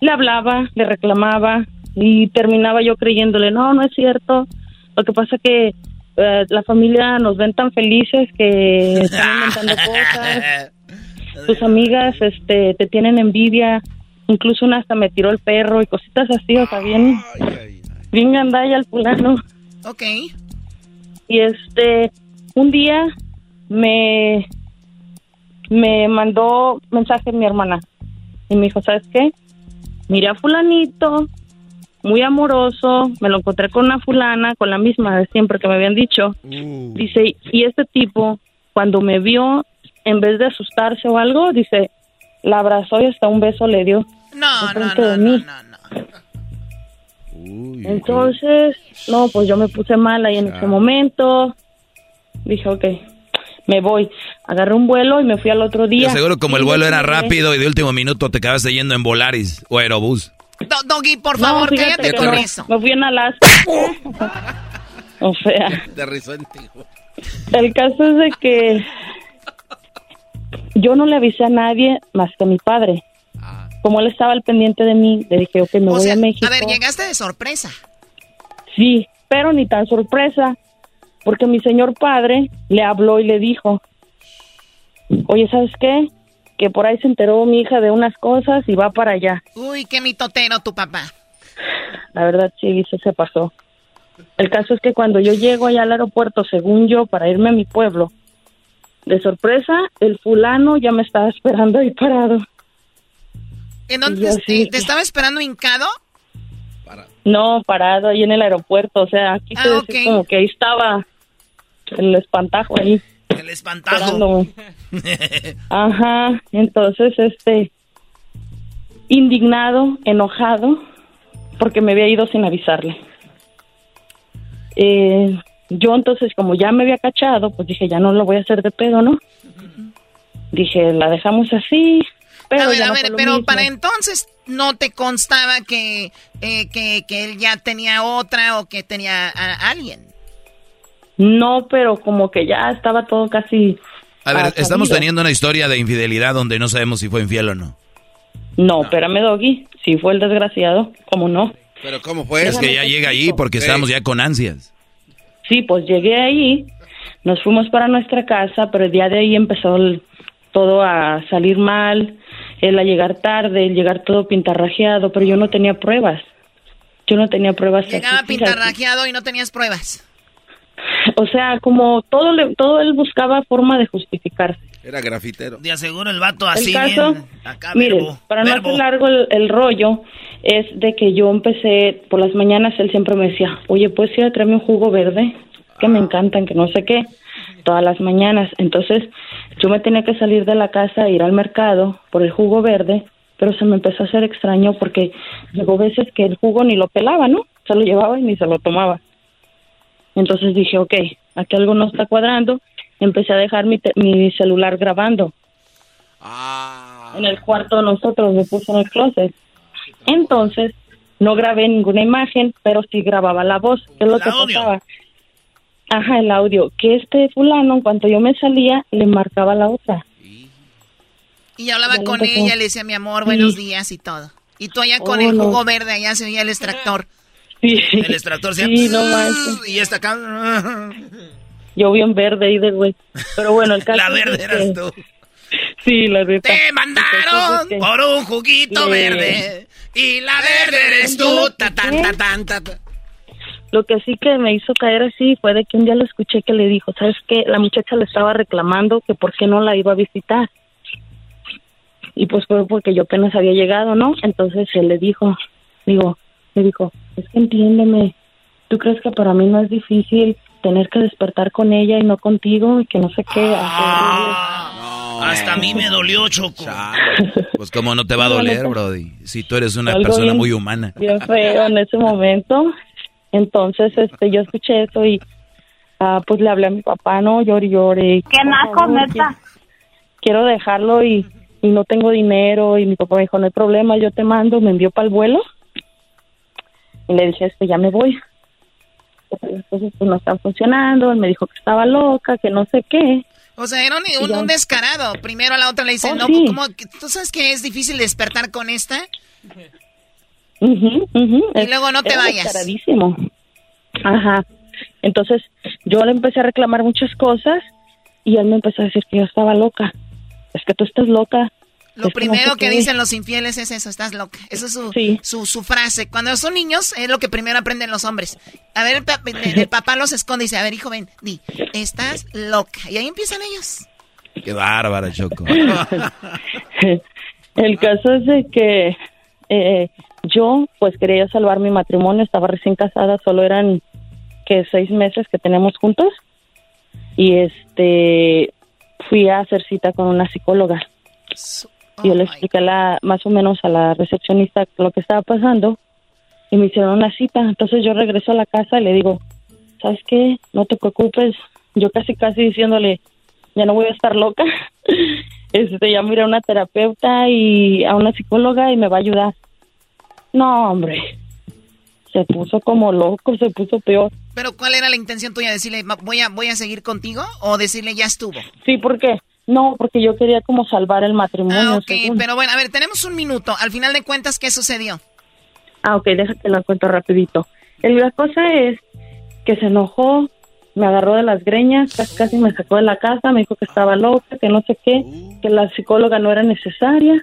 le hablaba, le reclamaba y terminaba yo creyéndole, no, no es cierto. Lo que pasa que eh, la familia nos ven tan felices que están inventando cosas. [laughs] Tus amigas este, te tienen envidia. Incluso una hasta me tiró el perro y cositas así, o sea, bien, bien gandalla el fulano. Ok. Y este, un día me, me mandó mensaje mi hermana y me dijo, ¿sabes qué? Miré a fulanito, muy amoroso, me lo encontré con una fulana, con la misma de siempre que me habían dicho. Dice, y este tipo, cuando me vio, en vez de asustarse o algo, dice, la abrazó y hasta un beso le dio. No, no, enfrente no, de no, Entonces, no, pues yo me puse mal ahí en ese momento. Dije, ok, me voy. Agarré un vuelo y me fui al otro Yo día. seguro como el vuelo era rápido y de último minuto te acabaste yendo en Volaris o Aerobús. Do- Doggy, por No, favor, fíjate cállate con no. eso. Me fui en Alaska. [laughs] o sea, el caso es de que yo no le avisé a nadie más que a mi padre. Como él estaba al pendiente de mí, le dije, ok, me O voy sea, a México. a ver, llegaste de sorpresa. Sí, pero ni tan sorpresa, porque mi señor padre le habló y le dijo, oye, ¿sabes qué? Que por ahí se enteró mi hija de unas cosas y va para allá. Uy, qué mitotero tu papá. La verdad, sí, dice, se pasó. El caso es que cuando yo llego allá al aeropuerto, según yo, para irme a mi pueblo, de sorpresa, el fulano ya me estaba esperando ahí parado. ¿En dónde te, así te estaba esperando hincado? No, parado ahí en el aeropuerto, o sea, aquí Ah, se ok. decir como que ahí estaba el espantajo ahí. El espantajo. [laughs] Ajá, entonces, este, indignado, enojado, porque me había ido sin avisarle. Eh, yo entonces, como ya me había cachado, pues dije, ya no lo voy a hacer de pedo, ¿no? Dije, la dejamos así, pero a ver, ya a no ver, lo pero mismo. para entonces no te constaba que, eh, que, que él ya tenía otra o que tenía a alguien. No, pero como que ya estaba todo casi... A ver, estamos teniendo una historia de infidelidad donde no sabemos si fue infiel o no. No, espérame, Doggy, si fue el desgraciado, ¿cómo no? Pero ¿cómo fue? Es que ya llega ahí porque Sí. estamos ya con ansias. Sí, pues llegué ahí, nos fuimos para nuestra casa, pero el día de ahí empezó el- todo a salir mal, a llegar tarde, el llegar todo pintarrajeado, pero yo no tenía pruebas. Yo no tenía pruebas. Llegaba así, pintarrajeado y no tenías pruebas. [laughs] O sea, como todo, le- todo él buscaba forma de justificarse. Era grafitero. De aseguro el vato así el caso, bien. Acá, mire, verbo, para no hacer largo el, el rollo, es de que yo empecé, por las mañanas él siempre me decía, oye, ¿puedes ir a traerme un jugo verde? que me encantan, que no sé qué, todas las mañanas. Entonces yo me tenía que salir de la casa e ir al mercado por el jugo verde, pero se me empezó a hacer extraño porque llegó veces que el jugo ni lo pelaba, ¿no? Se lo llevaba y ni se lo tomaba. Entonces dije, ok, aquí algo no está cuadrando. Empecé a dejar mi, te- mi celular grabando. En el cuarto de nosotros, me puse en el closet. Entonces, no grabé ninguna imagen, pero sí grababa la voz. ¿Qué es lo que pasaba? Ajá, el audio. Que este fulano, en cuanto yo me salía, le marcaba la otra. Y hablaba Ya con ella, le decía, mi amor, buenos Sí. días y todo. Y tú allá Oh, con el no. jugo verde, allá se veía el extractor. Sí. El extractor se Sí, no manches. Y esta acá. Yo bien verde ahí de güey. Pero bueno, el [laughs] caso La es verde que- eras tú. Sí, la neta. Te mandaron por un juguito verde. Y la verde eres tú. Ta, tan, ta, tan, ta, ta. Lo que sí que me hizo caer así fue de que un día lo escuché que le dijo, ¿sabes qué? La muchacha le estaba reclamando que por qué no la iba a visitar. Y pues fue porque yo apenas había llegado, ¿no? Entonces él le dijo, digo, le dijo, es que entiéndeme, ¿tú crees que para mí no es difícil tener que despertar con ella y no contigo y que no sé qué? Hasta a mí me dolió, Choco. Pues cómo no te va a doler, Brody. Si tú eres una Algo persona bien- muy humana. bien feo en ese momento. Entonces, este, yo escuché eso y ah, pues le hablé a mi papá, no, llore, y llore. Qué naco, neta. Quiero dejarlo y, y no tengo dinero y mi papá me dijo, no hay problema, yo te mando, me envió para el vuelo. Y le dije, este, ya me voy. Cosas pues no están funcionando, él me dijo que estaba loca, que no sé qué. O sea, era un, un descarado. Primero a la otra le dice, Oh, no, sí. ¿cómo? ¿Tú sabes que es difícil despertar con esta? Ujú, ujú. Y luego no te Era vayas. descaradísimo. Ajá. Entonces, yo le empecé a reclamar muchas cosas y él me empezó a decir que yo estaba loca. Es que tú estás loca. Lo Es que no primero sé que dicen los infieles es eso, estás loca. Eso es su, su, su frase. Cuando son niños es lo que primero aprenden los hombres. A ver, el, pa- el- [laughs] el papá los esconde y dice, a ver, hijo, ven, di, estás loca. Y ahí empiezan ellos. Qué bárbara, Choco. [laughs] El caso es de que eh, yo, pues, quería salvar mi matrimonio. Estaba recién casada, solo eran que seis meses que tenemos juntos. Y este, fui a hacer cita con una psicóloga. Yo le expliqué la, más o menos a la recepcionista lo que estaba pasando y me hicieron una cita. Entonces yo regreso a la casa y le digo, ¿sabes qué? No te preocupes. Yo casi, casi diciéndole, ya no voy a estar loca. [laughs] Este, ya miré a una terapeuta y a una psicóloga y me va a ayudar. No, hombre. Se puso como loco, se puso peor. Pero ¿cuál era la intención tuya? ¿Decirle, "Ma- voy a, voy a seguir contigo? ¿O decirle, ya estuvo? Sí, ¿por qué? No, porque yo quería como salvar el matrimonio. Ah, ok, según. pero bueno, a ver, tenemos un minuto. Al final de cuentas, ¿qué sucedió? Ah, ok, déjate la cuento rapidito. La cosa es que se enojó, me agarró de las greñas, casi, casi me sacó de la casa, me dijo que estaba loca, que no sé qué, que la psicóloga no era necesaria.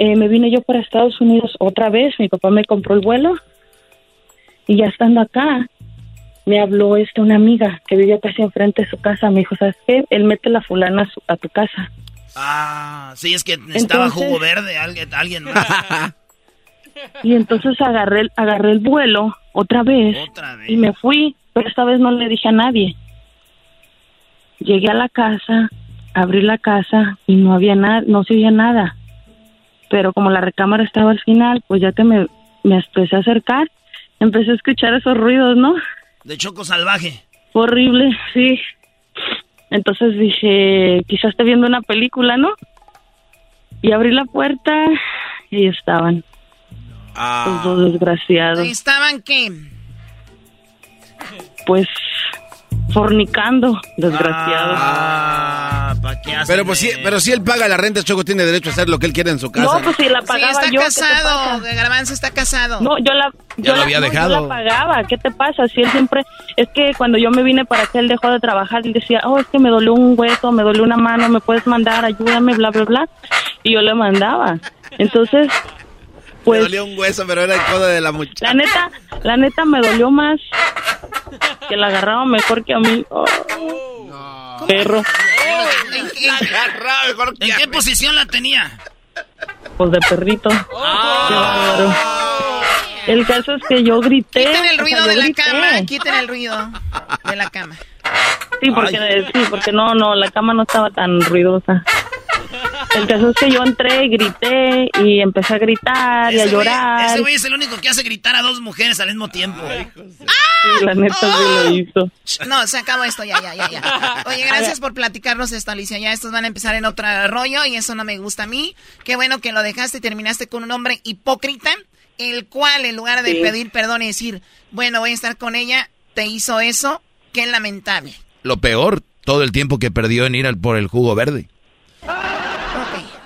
Eh, me vine yo para Estados Unidos otra vez, mi papá me compró el vuelo y ya estando acá, me habló este una amiga que vivía casi enfrente de su casa, me dijo, ¿sabes qué? Él mete la fulana a, su- a tu casa. Ah, sí, es que Entonces- jugo verde, alguien, alguien más. [laughs] Y entonces agarré, el- agarré el vuelo otra vez, y me fui, pero esta vez no le dije a nadie. Llegué a la casa, abrí la casa y no había nada, no se oía nada. Pero como la recámara estaba al final, pues ya que me, me empecé a acercar, empecé a escuchar esos ruidos, ¿no? De choco salvaje. Horrible, sí. Entonces dije, quizás esté viendo una película, ¿no? Y abrí la puerta y estaban los dos desgraciados. Ahí estaban qué? pues fornicando, desgraciado. Ah, ¿para qué Pero pues sí, pero si él paga la renta, Choco tiene derecho a hacer lo que él quiere en su casa. No, pues si la Sí, pagaba está yo. ¿qué te casado. pasa? Garbanzo está casado. No, yo la, Ya yo lo la- había no, yo dejado. la pagaba. ¿Qué te pasa? Si él siempre, es que cuando yo me vine para acá, él dejó de trabajar y decía, oh, es que me dolió un hueso, me dolió una mano, me puedes mandar, ayúdame, bla, bla, bla. Y yo le mandaba. Entonces, pues, Me dolió un hueso, pero era el codo de la muchacha. la neta, la neta me dolió más que la agarraba mejor que a mí. Oh, Perro, ¿En qué, ¿En qué posición la tenía? pues de perrito. Qué bárbaro. El caso es que yo grité. Quiten el o ruido sea, de la grité. cama, quiten el ruido de la cama. Sí, porque, sí, porque no, no, la cama no estaba tan ruidosa. El caso es que yo entré y grité y empecé a gritar y a Ese güey- llorar. Ese güey es el único que hace gritar a dos mujeres al mismo tiempo. Sí, la neta sí lo hizo. No, se acabó esto, ya, ya, ya, ya. Oye, gracias por platicarnos esto, Alicia. Ya estos van a empezar en otro rollo y eso no me gusta a mí. Qué bueno que lo dejaste y terminaste con un hombre hipócrita, el cual en lugar de Sí. pedir perdón y decir, bueno, voy a estar con ella, te hizo eso. Qué lamentable. Lo peor, todo el tiempo que perdió en ir al- por el jugo verde.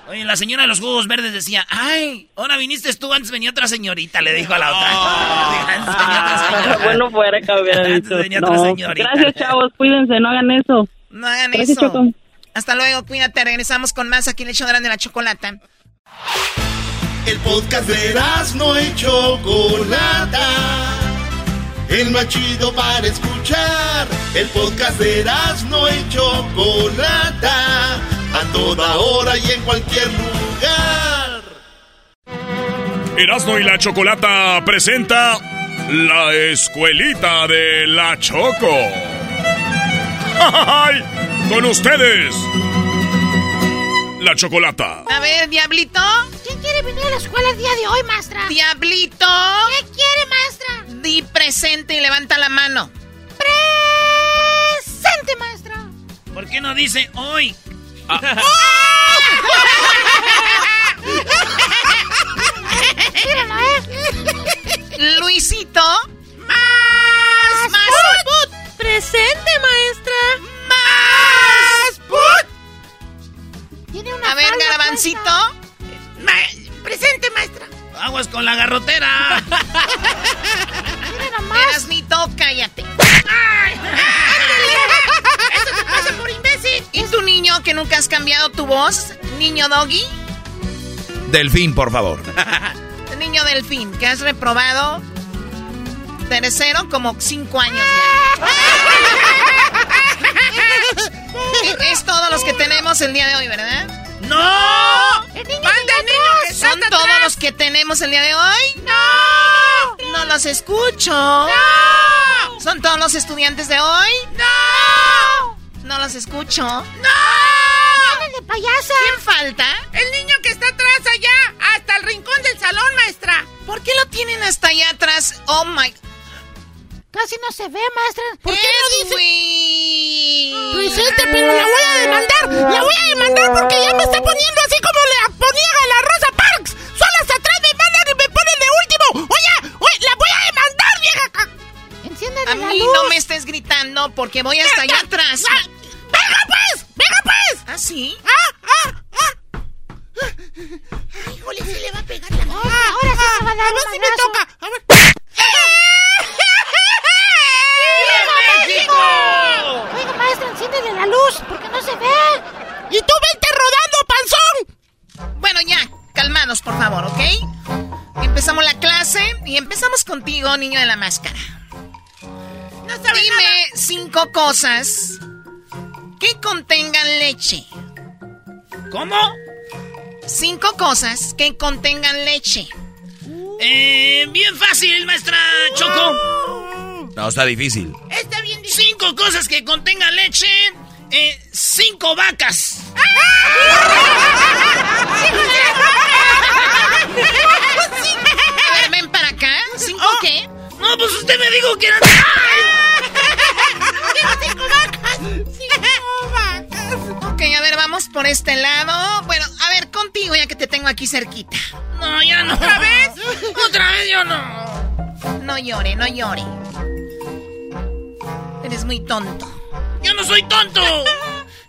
Oye, la señora de los jugos verdes decía, ay, ahora viniste tú, antes venía otra señorita, le dijo a la otra. [laughs] Antes venía otra señora. bueno, fuera que hubiera [laughs] dicho. venía otra No. señorita. Gracias, chavos. Cuídense, no hagan eso. No hagan Gracias, eso. Hasta luego, cuídate. Regresamos con más aquí en el show grande de la chocolata. El podcast de no y Chocolata. El más chido para escuchar. El podcast de no y Chocolata. A toda hora y en cualquier lugar. Erasmo y la Chocolata presenta La Escuelita de la Choco. [laughs] ¡Ay! Con ustedes, la Chocolata. A ver, Diablito. ¿Quién quiere venir a la escuela el día de hoy, maestra? Diablito. ¿Qué quiere, maestra? Di presente y levanta la mano. Presente, maestra. ¿Por qué no dice hoy? [laughs] [laughs] Míralo, ¿eh? Luisito. Más, más. Presente, maestra. Tiene una A ver, Garbancito. Presente, maestra. Aguas con la garrotera. Mira nomás. Erasmito, cállate. Eso te pasa por imbécil. ¿Y tu niño que nunca has cambiado tu voz? Niño doggy. Delfín, por favor. Niño delfín, que has reprobado tercero como cinco años ya. [laughs] [laughs] es todos los que tenemos el día de hoy, ¿verdad? ¡No! El niño ¡Manda del el niño que atrás. ¿Son todos los que tenemos el día de hoy? ¡No! No los escucho. ¡No! ¿Son todos los estudiantes de hoy? ¡No! No los escucho. ¡No! ¡Viene de payasa! ¿Quién falta? El niño que está atrás allá, hasta el rincón del salón, maestra. ¿Por qué lo tienen hasta allá atrás? Oh my. Casi no se ve, maestra. ¿Por qué no dice? Presente, pero la voy a demandar. La voy a demandar porque ya me está poniendo así como le ponía a la Rosa Parks. Solo hasta atrás me mandan y me ponen de último. Oye, oye, la voy a demandar, vieja. Enciéndale A la mí luz. no me estés gritando porque voy hasta allá atrás. Ah, ¡Venga, pues! ¡Venga, pues! ¿Ah, sí? ¡Ah, ah, ah! Ay, sí le va a pegar la maestra. ahora sí se va a dar A ver si me toca. A ver. [laughs] ¡Viva México! Oiga, maestra, enciéndele la luz, porque no se ve. ¡Y tú vente rodando, panzón! Bueno, ya, calmados, por favor, ¿ok? Empezamos la clase y empezamos contigo, niño de la máscara. No Dime cinco cosas que contengan leche. ¿Cómo? Cinco cosas que contengan leche. Eh, bien fácil, maestra Choco. No, está difícil. Está bien difícil. Cinco cosas que contengan leche. Eh, cinco vacas. A ver, ven para acá. ¿Cinco Oh. qué? No, pues usted me dijo que eran. [laughs] ¡Cinco vacas! ¡Cinco vacas! Ok, a ver, vamos por este lado. Bueno, a ver, contigo ya que te tengo aquí cerquita. No, ya no. ¿Otra vez? Otra vez yo no. No llore, no llore. Eres muy tonto. Yo no soy tonto. [laughs]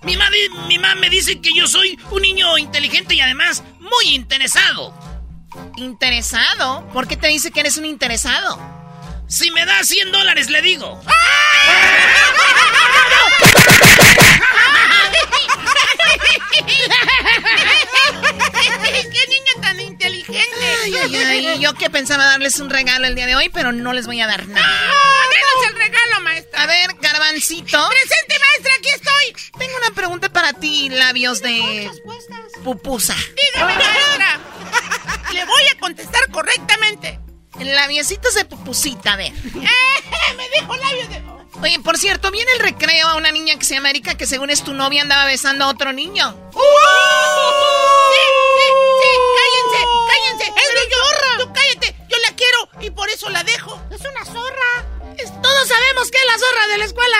Mi mamá, mi mamá me dice que yo soy un niño inteligente y además muy interesado. ¿Interesado? ¿Por qué te dice que eres un interesado? Si me da 100 dólares, le digo. [laughs] [laughs] ¡Qué niño Ay, ay, ay, [laughs] yo que pensaba darles un regalo el día de hoy, pero no les voy a dar nada. ¡Ah, ¡Denos el regalo, maestra! A ver, garbancito. ¡Presente, maestra! ¡Aquí estoy! Tengo una pregunta para ti, labios de pupusa. Dígame, maestra. Le voy a contestar correctamente. Labiecitos de pupusita, a ver. [laughs] ¡Eh! Me dijo labios de... Oye, por cierto, viene el recreo a una niña que se llama Erika, que según es tu novia andaba besando a otro niño. ¡Uh! Sí, sí, sí, cállense, cállense. Es mi zorra. Tú cállate, yo la quiero y por eso la dejo. Es una zorra. todos sabemos que es la zorra de la escuela.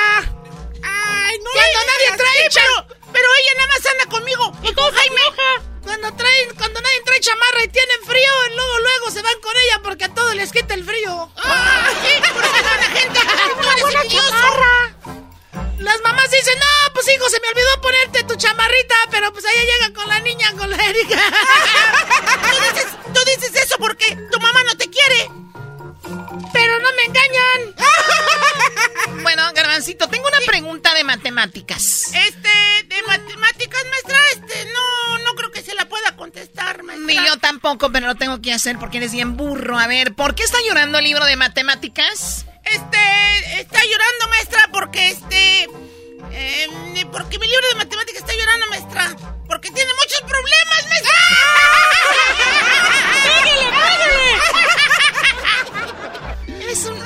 Ay, no. Cuando nadie trae sí, pero, pero, ella nada más anda conmigo y con Jaime. Cuando traen, cuando nadie trae chamarra y tienen frío, luego, luego se van con ella porque a todos les quita el frío. ¡Ah! Por eso la gente [laughs] una buena chamarra. Las mamás dicen, no, pues hijo, se me olvidó ponerte tu chamarrita, pero pues ella llega con la niña, con la Erika. [laughs] ¿Tú, dices, tú dices eso porque tu mamá no te quiere. Pero no me engañan. [laughs] bueno, Garbancito, tengo una pregunta de matemáticas. Este, de matemáticas, maestra, este, no, no creo que se la pueda contestar, maestra. Ni yo tampoco, pero lo tengo que hacer porque eres bien burro. A ver, ¿por qué está llorando el libro de matemáticas? Este, está llorando, maestra, porque este... Eh, porque mi libro de matemáticas está llorando, maestra. Porque tiene muchos problemas, maestra. ¡Pégale, pégale! Eres un...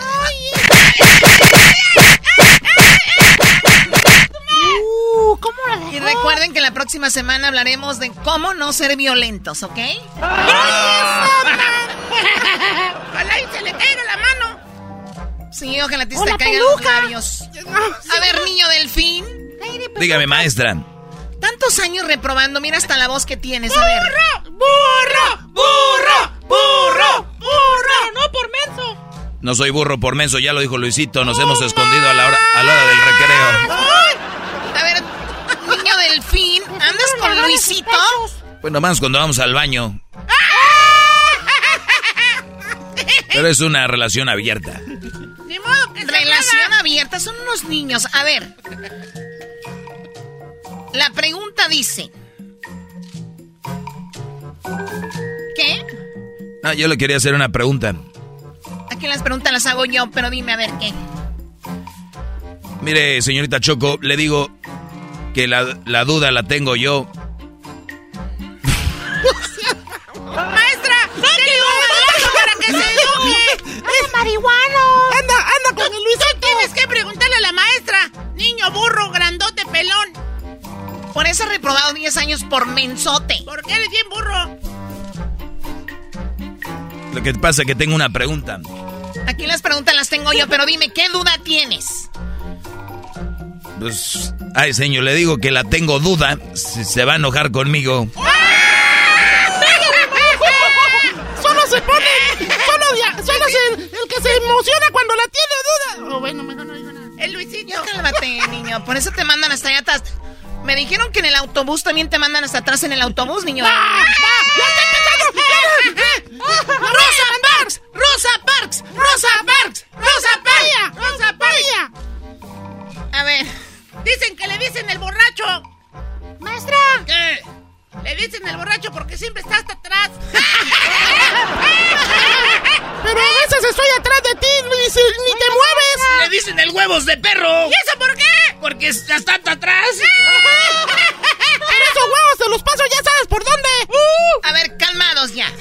Uh, ¿Cómo la dejó? Y recuerden que la próxima semana hablaremos de cómo no ser violentos, ¿ok? Ojalá y se le caiga la mano. Sí, ojalá te se caigan los labios. A ver, niño delfín. Dígame, maestra. Tantos años reprobando, mira hasta la voz que tienes. A ver. ¡Burro! ¡Burro! ¡Burro! ¡Burro! ¡Burro! ¡No por menso! No soy burro por menso, ya lo dijo Luisito. Nos hemos escondido a la hora, a la hora del recreo. A ver, niño delfín, ¿andas con Luisito? Pues nomás cuando vamos al baño. Pero es una relación abierta. Son unos niños. A ver. La pregunta dice. ¿Qué? Ah, yo le quería hacer una pregunta. Aquí las preguntas las hago yo, pero dime a ver qué. Mire, señorita Choco, le digo que la, la duda la tengo yo. Por eso he reprobado 10 años por mensote. Porque eres bien burro. Lo que pasa es que tengo una pregunta. Aquí las preguntas las tengo yo, pero dime, ¿qué duda tienes? Pues, ay, señor, le digo que la tengo duda. Si se va a enojar conmigo. [laughs] Solo se pone. Solo, ya, solo se, el que se emociona cuando la tiene duda. Oh, bueno, mejor no digo nada. El Luisito. Cálmate, niño. Por eso te mandan hasta allá atrás. Me dijeron que en el autobús también te mandan hasta atrás en el autobús, niño. ¡Va! ¡Ya está empezando! ¡Rosa Parks! ¡Rosa Parks! ¡Rosa Parks! ¡Rosa Parks! ¡Rosa Parks! A ver. Dicen que le dicen el borracho. Maestra. ¿Qué? Le dicen el borracho porque siempre está hasta atrás. Pero a veces estoy atrás de ti, Luis, y ni te mueves. Le dicen el huevos de perro. ¿Y eso por qué? Porque está hasta atrás. Pero esos huevos se los paso, ya sabes por dónde. A ver, calmados ya.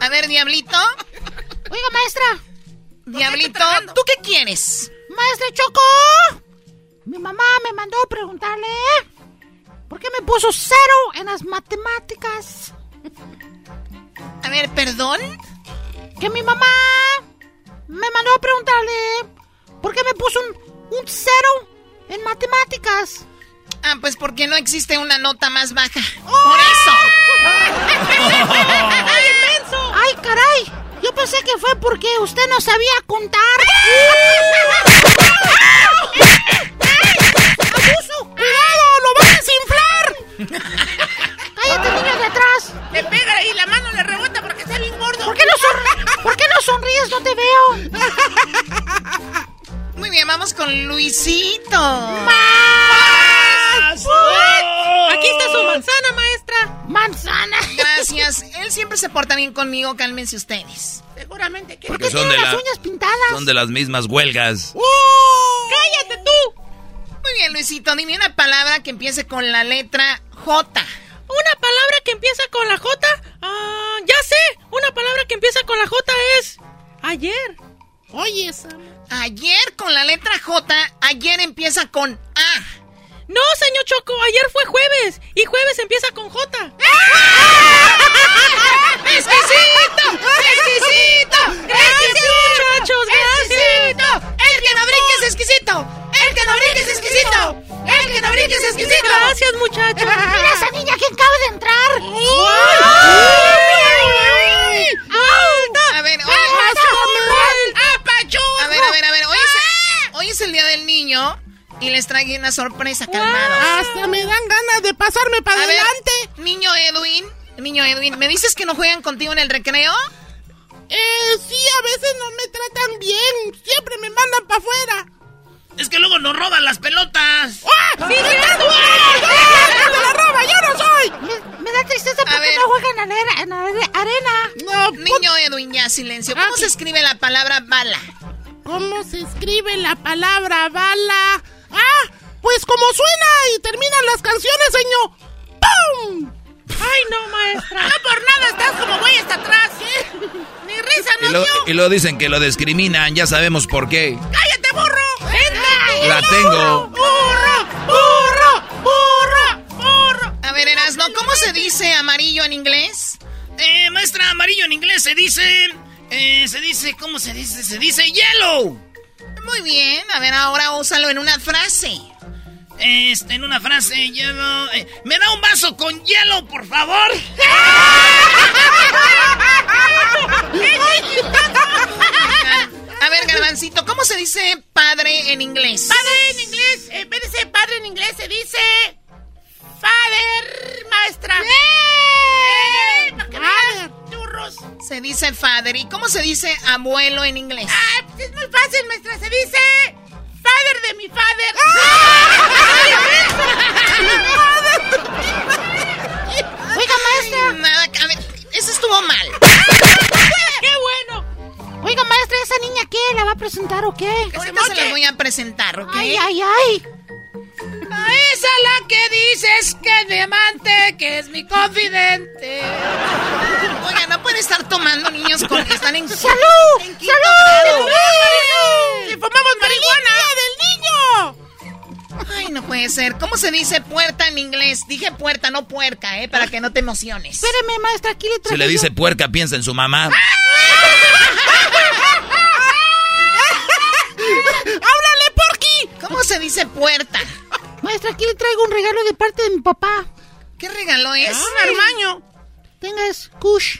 A ver, Diablito. Oiga, maestra. Diablito, ¿tú qué quieres? Maestra Choco. Mi mamá me mandó a preguntarle por qué me puso cero en las matemáticas. A ver, perdón. Que mi mamá me mandó a preguntarle por qué me puso un, un cero en matemáticas. Ah, pues porque no existe una nota más baja. ¡Oh! Por eso. [laughs] ¡Ay, inmenso! ¡Ay, caray! Yo pensé que fue porque usted no sabía contar. [laughs] [laughs] ¡Abuso! ¡Cuidado! ¡Lo vas a desinflar! ¡Cállate, niño de atrás! Le pega y la mano le rebota porque está bien gordo. ¿Por qué no, son... ¿Por qué no sonríes? No te veo. Muy bien, vamos con Luisito. ¡Más! Aquí está su manzana, maestra. ¡Manzana! Gracias. Él siempre se porta bien conmigo. Cálmense ustedes. Seguramente que... ¿Por qué son tiene de las la- uñas pintadas? Son de las mismas huelgas. ¡Cállate tú! Muy bien, Luisito. Dime una palabra que empiece con la letra J. Una palabra que empieza con la J. Ah, ya sé. Una palabra que empieza con la J es Ayer. Oye, Ayer con la letra J, ayer empieza con A. No, señor Choco, ayer fue jueves y jueves empieza con J. ¡Exquisito! ¡Exquisito! Gracias, muchachos, gracias. ¡El que no brinque es exquisito! ¡El que no brinque es exquisito! ¡El que no brinque es exquisito! Gracias, muchachos. [laughs] Mira esa niña que acaba de entrar. A ver, oye, a ver, a ver, a ver, hoy es, hoy es el día del niño y les traigo una sorpresa, calmados. Hasta me dan ganas de pasarme para A ver, adelante. niño Edwin, niño Edwin, ¿me dices que no juegan contigo en el recreo? Eh, sí, a veces no me tratan bien. Siempre me mandan para afuera. Es que luego nos roban las pelotas. ¡Ah! ¡Sí, gritando! ¡Ah! ¡Me la roba! ¡Yo no soy! Me, da tristeza porque no juegan en arena. En are- arena. No, Niño Edwin, ya silencio. ¿Cómo se escribe la palabra bala? ¿Cómo se escribe la palabra bala? ¡Ah! Pues como suena y terminan las canciones, señor. ¡Pum! ¡Ay, no, maestra! No por nada estás como güey hasta atrás. Ni risa, lo, y luego dicen que lo discriminan, ya sabemos por qué. ¡Cállate, burro! ¡Vente! La tengo. ¡Burro! ¡Burro! ¡Burro! ¡Burro! A ver, Erasno, ¿cómo se dice amarillo en inglés? Eh, maestra, amarillo en inglés se dice. Eh, se dice, ¿cómo se dice? Se dice yellow. Muy bien, a ver, ahora úsalo en una frase. Este, en una frase, yellow. eh, ¿Me da un vaso con hielo, por favor? [laughs] [laughs] A ver, Garbancito, ¿cómo se dice padre en inglés? Padre en inglés, en vez de ser padre en inglés se dice father, maestra. ¡Eh! Para que vean, churros. Se dice father. ¿Y cómo se dice abuelo en inglés? Ah, pues es muy fácil, maestra. Se dice father de mi father. Oiga, maestra. Nada, a ver, eso estuvo mal. ¡Qué bueno! Oiga, maestra, ¿esa niña qué? ¿La va a presentar o qué? Ahorita se los voy a presentar, ¿ok? Ay, ay, ay. A esa la que dices que es mi amante, que es mi confidente. Oiga, no pueden estar tomando niños con que están en [laughs] ¡Salud! en ¡Salud! ¡Si fumamos marihuana! del niño! Ay, no puede ser. ¿Cómo se dice puerta en inglés? Dije puerta, no puerca, ¿eh? Para que no te emociones. Espéreme, maestra, aquí le Si le dice puerca, piensa en su mamá. ¿Cómo se dice puerta? Maestra, aquí le traigo un regalo de parte de mi papá. ¿Qué regalo es? Un armaño. Tenga, es Kush.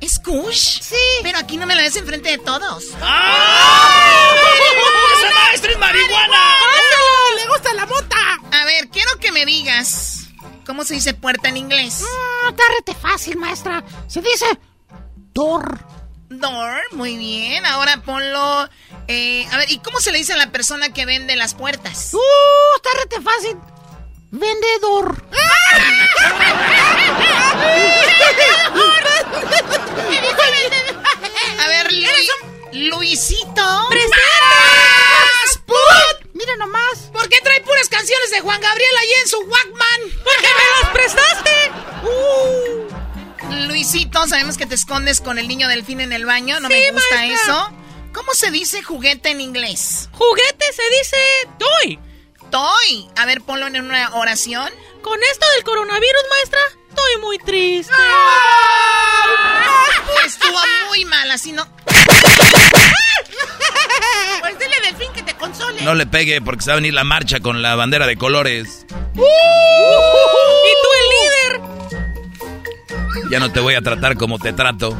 ¿Es Kush? Sí. Pero aquí no me lo des enfrente de todos. ¡Ah! ¡Esa maestra es marihuana! ¡Le gusta la mota! A ver, quiero que me digas cómo se dice puerta en inglés. No, está rete fácil, maestra. Se dice door. Door, muy bien. Ahora ponlo. eh, a ver, ¿y cómo se le dice a la persona que vende las puertas? Uh, está rete fácil. Vendedor. A ver, Lu- Luisito. ¡Presentas! ¡Put! Mira nomás. ¿Por qué trae puras canciones de Juan Gabriel ahí en su Walkman? ¡Porque me las prestaste! Uh. Luisito, sabemos que te escondes con el niño delfín en el baño. No Sí, me gusta maestra. eso. ¿Cómo se dice juguete en inglés? Juguete se dice toy. Toy. A ver, ponlo en una oración. Con esto del coronavirus, maestra, estoy muy triste. Estuvo muy mal, así no. [laughs] Pues dile delfín que te console. No le pegue porque se va a venir la marcha con la bandera de colores. El líder. Ya no te voy a tratar como te trato.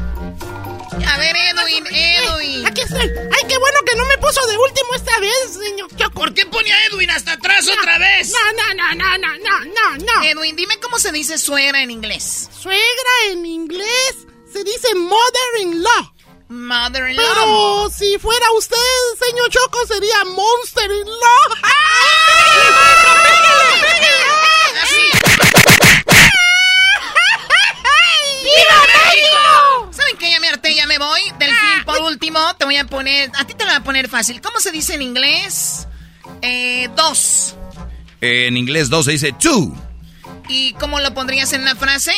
A ver, Edwin, Edwin. Aquí estoy. Ay, qué bueno que no me puso de último esta vez, señor Choco. ¿Por qué pone a Edwin hasta atrás otra vez? No, no, no, no, no, no, no, no. Edwin, dime cómo se dice suegra en inglés. Suegra en inglés se dice mother-in-law. Mother-in-law. Pero si fuera usted, señor Choco, sería monster-in-law. Me voy. Delfín, por último, te voy a poner. A ti te lo voy a poner fácil. ¿Cómo se dice en inglés? Eh, dos. En inglés 2 se dice two. ¿Y cómo lo pondrías en una frase?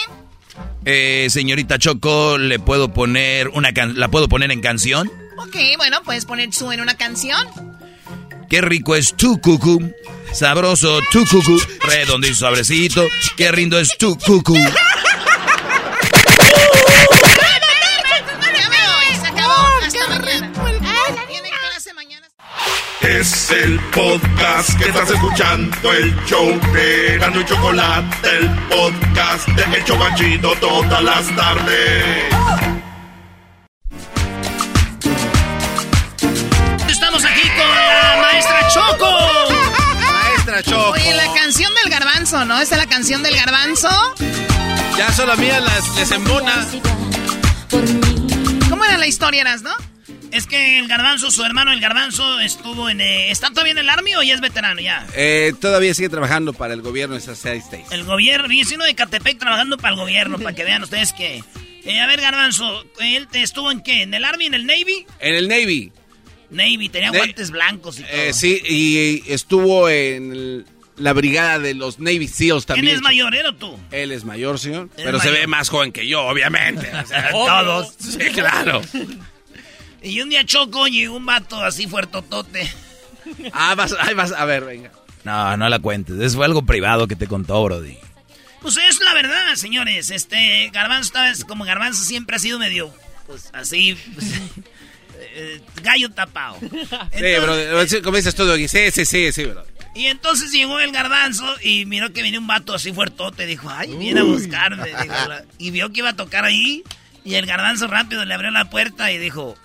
Eh, señorita Choco, ¿le puedo poner una can- ¿la puedo poner en canción? Ok, bueno, puedes poner su en una canción. Qué rico es tu cucú. Sabroso tu cucú. Redondito y suavecito. Qué rindo es tu cucú. Es el podcast que estás escuchando, el show de Gano y Chocolate, el podcast de El Chocachito todas las tardes. Estamos aquí con la maestra Choco. Maestra Choco. Oye, la canción del garbanzo, ¿no? Esta es la canción del garbanzo. Ya solo a mí las les embona. ¿Cómo era la historia, eras, no? Es que el garbanzo, su hermano el garbanzo, estuvo en... eh, ¿Está todavía en el Army o ya es veterano ya? Eh, todavía sigue trabajando para el gobierno de seis states. El gobierno, vecino de Catepec trabajando para el gobierno, para que vean ustedes que... Eh, a ver, garbanzo, ¿él estuvo en qué? ¿En el Army, en el Navy? En el Navy. Navy, tenía guantes blancos y todo. Eh, sí, y estuvo en el- la brigada de los Navy SEALs ¿Quién también. es mayor, él o tú? Él es mayor, señor. Pero se ve más joven que yo, obviamente. O sea, Obvio. [laughs] todos. [laughs] Sí, claro. Y un día Choco llegó un vato así fuertotote. Ah, vas, ahí vas, a ver, venga. No, no la cuentes. Eso fue algo privado que te contó, Brody. Pues es la verdad, señores. Este, Garbanzo, vez, como Garbanzo siempre ha sido medio, pues así, pues, [laughs] eh, gallo tapado. Sí, bro. sí, Como dices tú, Doggy. Sí, sí, sí, sí, bro. Y entonces llegó el garbanzo y miró que venía un vato así fuertote. Dijo, ay, viene a buscarme. dijo y vio que iba a tocar ahí. Y el garbanzo rápido le abrió la puerta y dijo,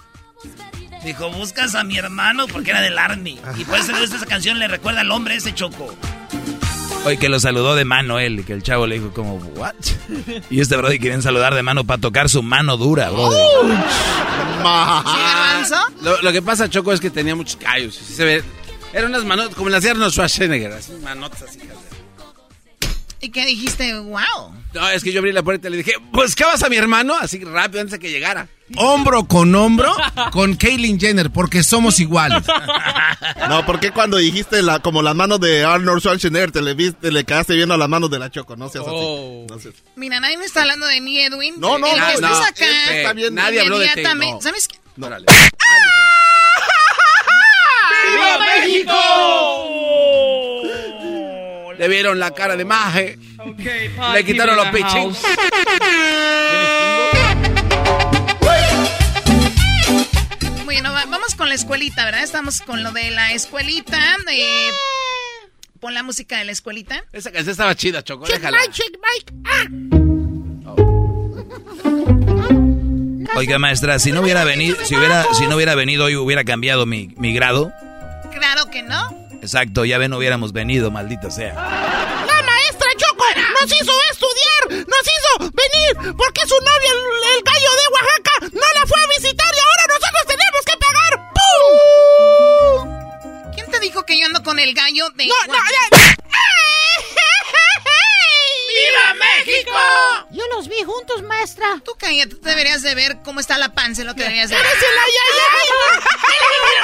dijo, buscas a mi hermano porque era del Army. Y por eso esa canción, le recuerda al hombre ese choco. Oye, que lo saludó de mano él, y que el chavo le dijo como, ¿what? Y este Brody querían saludar de mano para tocar su mano dura, Brody. Lo, lo que pasa, Choco, es que tenía muchos callos. Sí se ve. Eran unas manotas, como las de Arnold Schwarzenegger. Así, manotas así. ¿Y qué dijiste? ¡Wow! No, es que yo abrí la puerta y le dije, ¿buscabas a mi hermano? Así rápido, antes de que llegara. Hombro con hombro con Kaylin Jenner, porque somos iguales. [laughs] No, porque cuando dijiste la, como las manos de Arnold Schwarzenegger, te le, viste, le quedaste viendo las manos de la Choco, no seas Oh. así. No seas- Mira, nadie me está hablando de mí, Edwin. No, no, El no, que no, estás acá. este, está bien. Nadie habló de ti, no. ¿Sabes qué? No. ¡Viva México! Le vieron la cara de maje. Le quitaron los pitchings. Bueno, va- vamos con la escuelita, ¿verdad? Estamos con lo de la escuelita. eh, pon la música de la escuelita. Esa canción estaba chida, Choco. Check Déjala. Mike, check Mike. Ah. Oiga, maestra, si no hubiera venido, si hubiera, si no hubiera venido hoy hubiera cambiado mi, mi grado. Claro que no. Exacto, ya ven, no hubiéramos venido, maldita sea. La maestra Choco nos hizo estudiar, nos hizo venir, porque su novio, el, el gallo de Oaxaca, no la fue a visitar y ahora que yo ando con el gallo de... No, no, no. ¡Viva México! Yo los vi juntos, maestra. Tú cállate, tú deberías de ver cómo está la panza, lo que deberías de ver. ¡Eres el ayayay!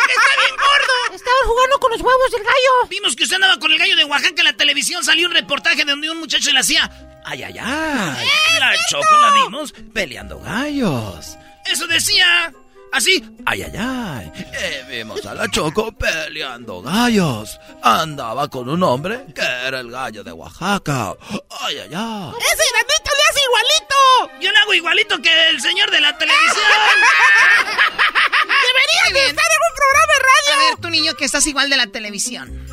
que está bien gordo! Estaban jugando con los huevos del gallo. Vimos que usted andaba con el gallo de Oaxaca en la televisión. Salió un reportaje donde un muchacho le hacía. ¡Ay, ay, ay! La Choco la vimos peleando gallos. Eso decía. Así. Ay, ay, ay. Eh, vimos a la Choco peleando gallos. Andaba con un hombre que era el gallo de Oaxaca. Ay, ay, ay. ¡Ese granito le hace igualito! Yo le hago igualito que el señor de la televisión. [laughs] Deberías Muy de bien. estar en un programa de radio. A ver, tu niño que estás igual de la televisión.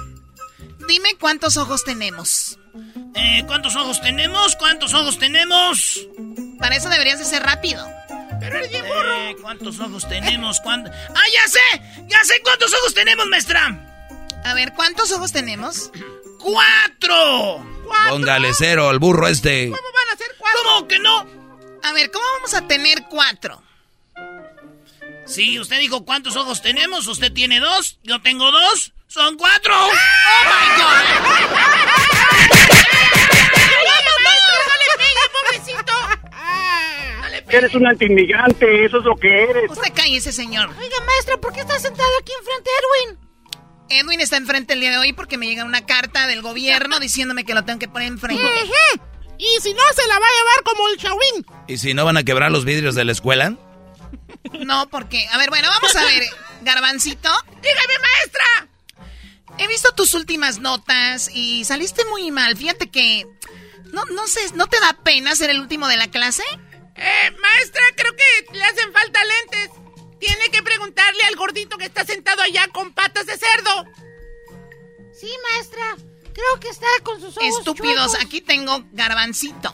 Dime cuántos ojos tenemos. Eh, ¿Cuántos ojos tenemos? ¿Cuántos ojos tenemos? Para eso deberías de ser rápido. Pero eres bien burro. ¿Cuántos ojos tenemos? ¿Cuánto? ¡Ah, ya sé! ¡Ya sé cuántos ojos tenemos, maestra! A ver, ¿cuántos ojos tenemos? ¡Cuatro! Póngale cero al burro este. ¿Cómo van a ser cuatro? ¿Cómo que no? A ver, ¿cómo vamos a tener cuatro? Sí, usted dijo cuántos ojos tenemos. Usted tiene dos. Yo tengo dos. Son cuatro. ¡Oh, my God! [laughs] Eres un antiinmigrante, eso es lo que eres. Usted cállese, señor. Oiga, maestra, ¿por qué está sentado aquí enfrente de Edwin? Edwin está enfrente el día de hoy porque me llega una carta del gobierno [laughs] diciéndome que lo tengo que poner enfrente. Y si no, se la va a llevar como el Chawin. ¿Y si no van a quebrar los vidrios de la escuela? No, porque... A ver, bueno, vamos a ver. [laughs] Garbancito. Dígame, maestra. He visto tus últimas notas y saliste muy mal. Fíjate que... No, no sé, ¿no te da pena ser el último de la clase? Eh, maestra, creo que le hacen falta lentes. Tiene que preguntarle al gordito que está sentado allá con patas de cerdo. Sí, maestra. Creo que está con sus ojos Estúpidos, chuecos. aquí tengo garbancito.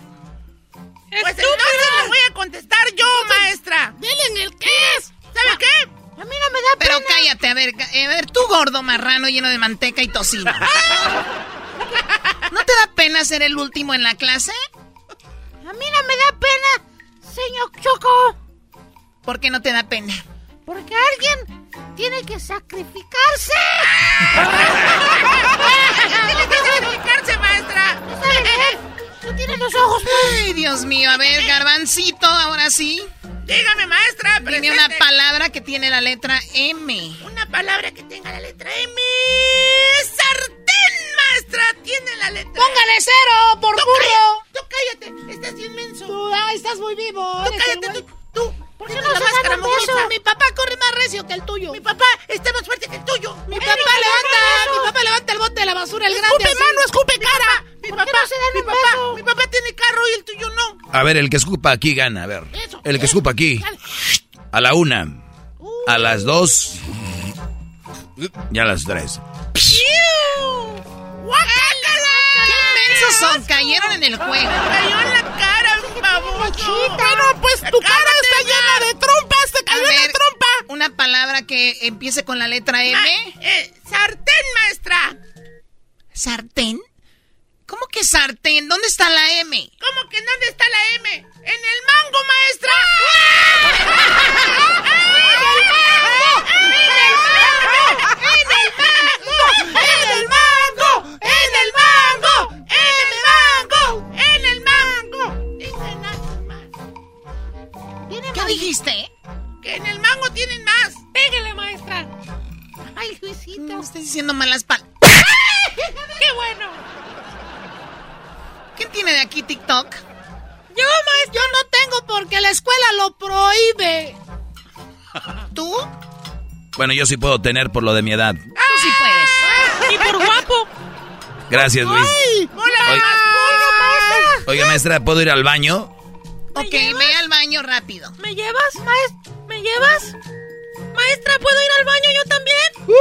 Pues entonces le voy a contestar yo, maestra. Dile en el qué es. ¿Sabe qué? A mí no me da Pero pena. cállate, a ver, a ver, tú gordo marrano lleno de manteca y tocino. [laughs] ¿No te da pena ser el último en la clase? A mí no me da pena, señor Choco. ¿Por qué no te da pena? Porque alguien tiene que sacrificarse. Tiene que sacrificarse, maestra. ¿No sabe leer? No tiene los ojos. Ay, Dios mío, a ver, garbancito, ahora sí. Dígame, maestra. Dime presente. una palabra que tiene la letra M. Una palabra que tenga la letra M. Sartén, Tiene la letra Póngale cero, por Tú burro. cállate, Tú cállate. Estás inmenso. Tú, ay, estás muy vivo. Tú cállate, tú. tú. ¿Por qué no la máscara mugrosa. Mi papá corre más recio que el tuyo. Mi papá está más fuerte que el tuyo. Mi papá levanta, mi papá levanta el bote de la basura, el grande. Escupe mano, escupe cara. Mi ¿Por papá, mi papá, beso? mi papá tiene carro y el tuyo no. A ver, el que escupa aquí gana, a ver. Eso, El que eso. escupa aquí. A la una. A las dos. Y a las tres. ¡Guácala! ¡Qué mensos son! Cayeron en el juego. Cayó en la cara, baboso. Bueno, pues tu cara está llena de trompas. Te A cayó en la trompa. una palabra que empiece con la letra Ma- M. eh, sartén, maestra. ¿Sartén? ¿Cómo que sartén? ¿Dónde está la M? ¿Cómo que dónde está la M? ¡En el mango, maestra! ¡En ¿Qué dijiste? Que en el mango tienen más. Pégale, maestra. Ay, Luisito. Estoy diciendo malas palabras. [laughs] Qué bueno. ¿Quién tiene de aquí TikTok? Yo, maestra. Yo no tengo porque la escuela lo prohíbe. [laughs] ¿Tú? Bueno, yo sí puedo tener por lo de mi edad. Tú sí puedes. Y por guapo. Gracias, Luis. ¡Hola, Oye. más Oiga, maestra, ¿puedo ir al baño? Ok, ve al baño rápido. ¿Me llevas, maestra? ¿Me llevas? Maestra, ¿puedo ir al baño yo también? ¡Me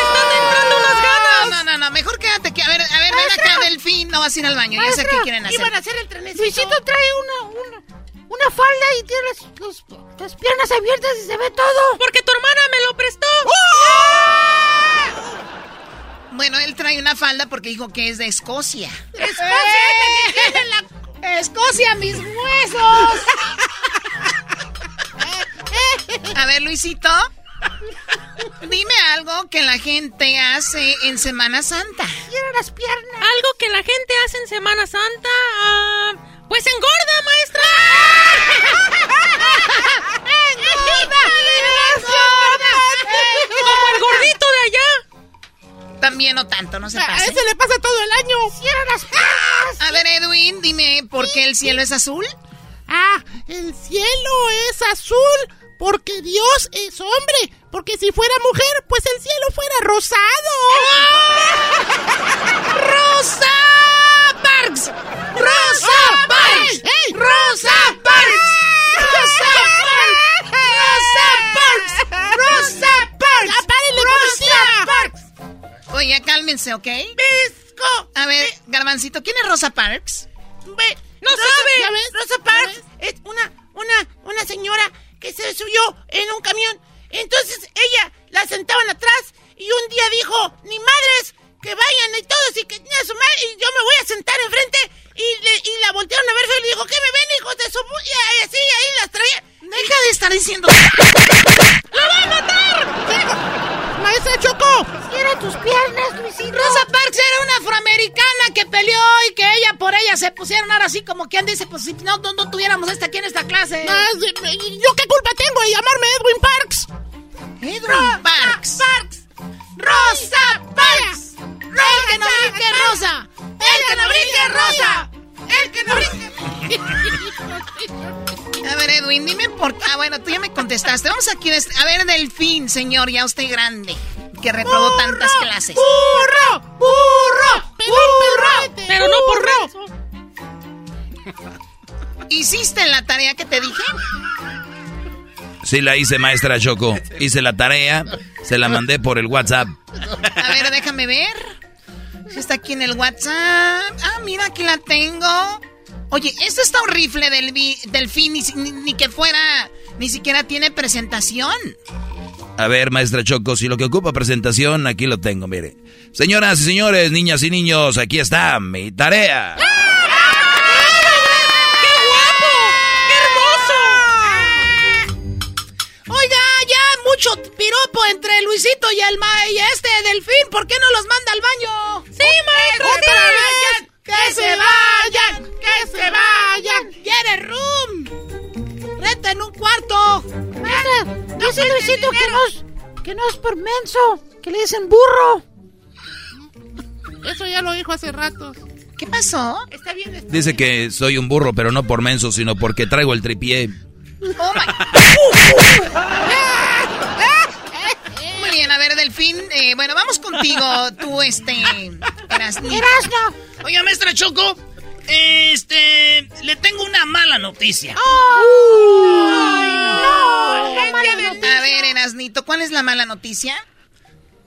están entrando unas No, ganas! no, no, no, mejor quédate aquí. A ver, a ver, ven acá, Delfín. No vas a ir al baño. Yo sé qué quieren hacer. Iban a hacer el trenecito. Luisito trae una, una, una falda y tiene las, los- las piernas abiertas y se ve todo. Porque tu hermana me lo prestó. Bueno, él trae una falda porque dijo que es de Escocia. Escocia, mis huesos. A ver, Luisito. Dime algo que la gente hace en Semana Santa. Quiero las piernas. Algo que la gente hace en Semana Santa. ah, pues engorda, maestra. Como el gordito de allá. También no tanto, no se A pase. ese le pasa todo el año. Cierra las piernas. A ver, Edwin, dime por qué el cielo es azul. Ah, el cielo es azul porque Dios es hombre. Porque si fuera mujer, pues el cielo fuera rosado. ¡Rosa Parks! ¡Rosa Parks! ¡Rosa Parks! Oye, cálmense, ¿ok? ¡Pisco! A ver, Garbancito, ¿quién es Rosa Parks? Ve, ¡No Rosa- sabe! Rosa Parks es una, una, una señora que se subió en un camión. Entonces ella la sentaban atrás y un día dijo, ni madres, que vayan y todos y que a su madre, y yo me voy a sentar enfrente y, le- y la voltearon a ver y le dijo, ¿qué me ven, hijos de su... pu-?" Y así, ahí las traía. Deja de estar diciendo... ¡La voy a matar! ¡Maestra Choco! Cierra tus piernas, Luisito. Rosa Parks era una afroamericana que peleó y que ella por ella se pusieron ahora así como quien dice, pues si no, no, no tuviéramos esta aquí en esta clase. Ah, sí, ¿Yo qué culpa tengo de llamarme Edwin Parks? Edwin Parks. Parks. Rosa Parks. El que no brinque rosa. El que no brinque rosa. El que no brinque. [laughs] [laughs] [laughs] A ver, Edwin, dime por qué. Ah, bueno, tú ya me contestaste. Vamos aquí. A ver, Delfín, señor, ya usted grande. Que reprobó tantas clases. ¡Burro! ¡Burro! ¡Burro! Pero no por ¿Hiciste la tarea que te dije? Sí, la hice, maestra Choco. Hice la tarea, se la mandé por el WhatsApp. A ver, déjame ver. Está aquí en el WhatsApp. Ah, mira, aquí la tengo. Oye, esto está horrible del delfín, ni, ni, que fuera, ni siquiera tiene presentación. A ver, maestra Choco, si lo que ocupa presentación, aquí lo tengo, mire. Señoras y señores, niñas y niños, aquí está mi tarea. mucho piropo entre Luisito y el ma y este delfín. ¿Por qué no los manda al baño? ¡Sí, maestro! ¡Otra vez! ¡Que se vayan! ¡Que se vayan! ¡Quiere room! ¡Reta en un cuarto! Maestra, dice Luisito que no, es, que no es por menso, que le dicen burro. Eso ya lo dijo hace rato. ¿Qué pasó? Está bien. Dice que soy un burro, pero no por menso, sino porque traigo el tripié. Oh Muy [laughs] bien, a ver, Delfín. Eh, bueno, vamos contigo, tú, este. Erasno. Oiga, maestra Choco. Este. Le tengo una mala noticia. A ver, Erasnito, ¿cuál es la mala noticia?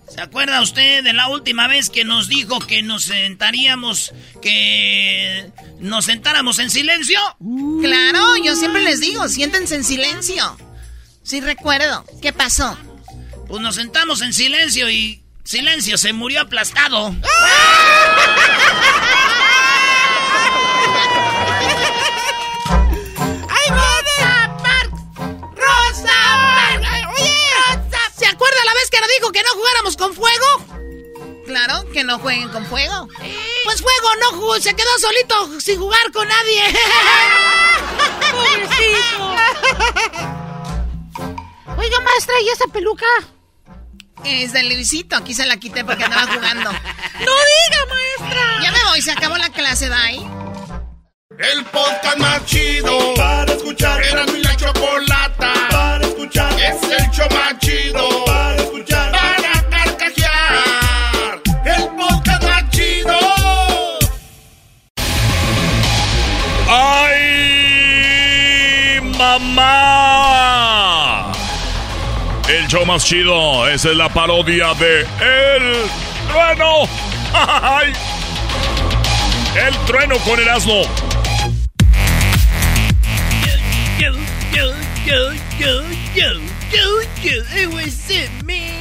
¿Se acuerda usted de la última vez que nos dijo que nos sentaríamos, que nos sentáramos en silencio? Claro, yo siempre les digo, siéntense en silencio. Sí recuerdo. ¿Qué pasó? Pues nos sentamos en silencio y silencio se murió aplastado. ¡Ay, Rosa Parks! ¡Rosa Parks! Oye, ¿se acuerda la vez que nos dijo que no jugáramos con fuego? Claro, que no jueguen con fuego. Pues fuego no jugó, se quedó solito sin jugar con nadie. [laughs] Pobrecito. [laughs] Oiga, maestra, ¿y esa peluca? Es de Luisito, aquí se la quité porque andaba jugando. [laughs] ¡No diga, maestra! Ya me voy, se acabó la clase, bye. El podcast más chido para escuchar. Era mi la chocolata para escuchar. Es el show más chido para escuchar. Para carcajear. El podcast más chido. ¡Ay, mamá! Show más chido, esa es la parodia de El Trueno. [laughs] ¡Ay! El Trueno con el asno. Yo, yo, yo, yo, yo, yo, yo, it was me.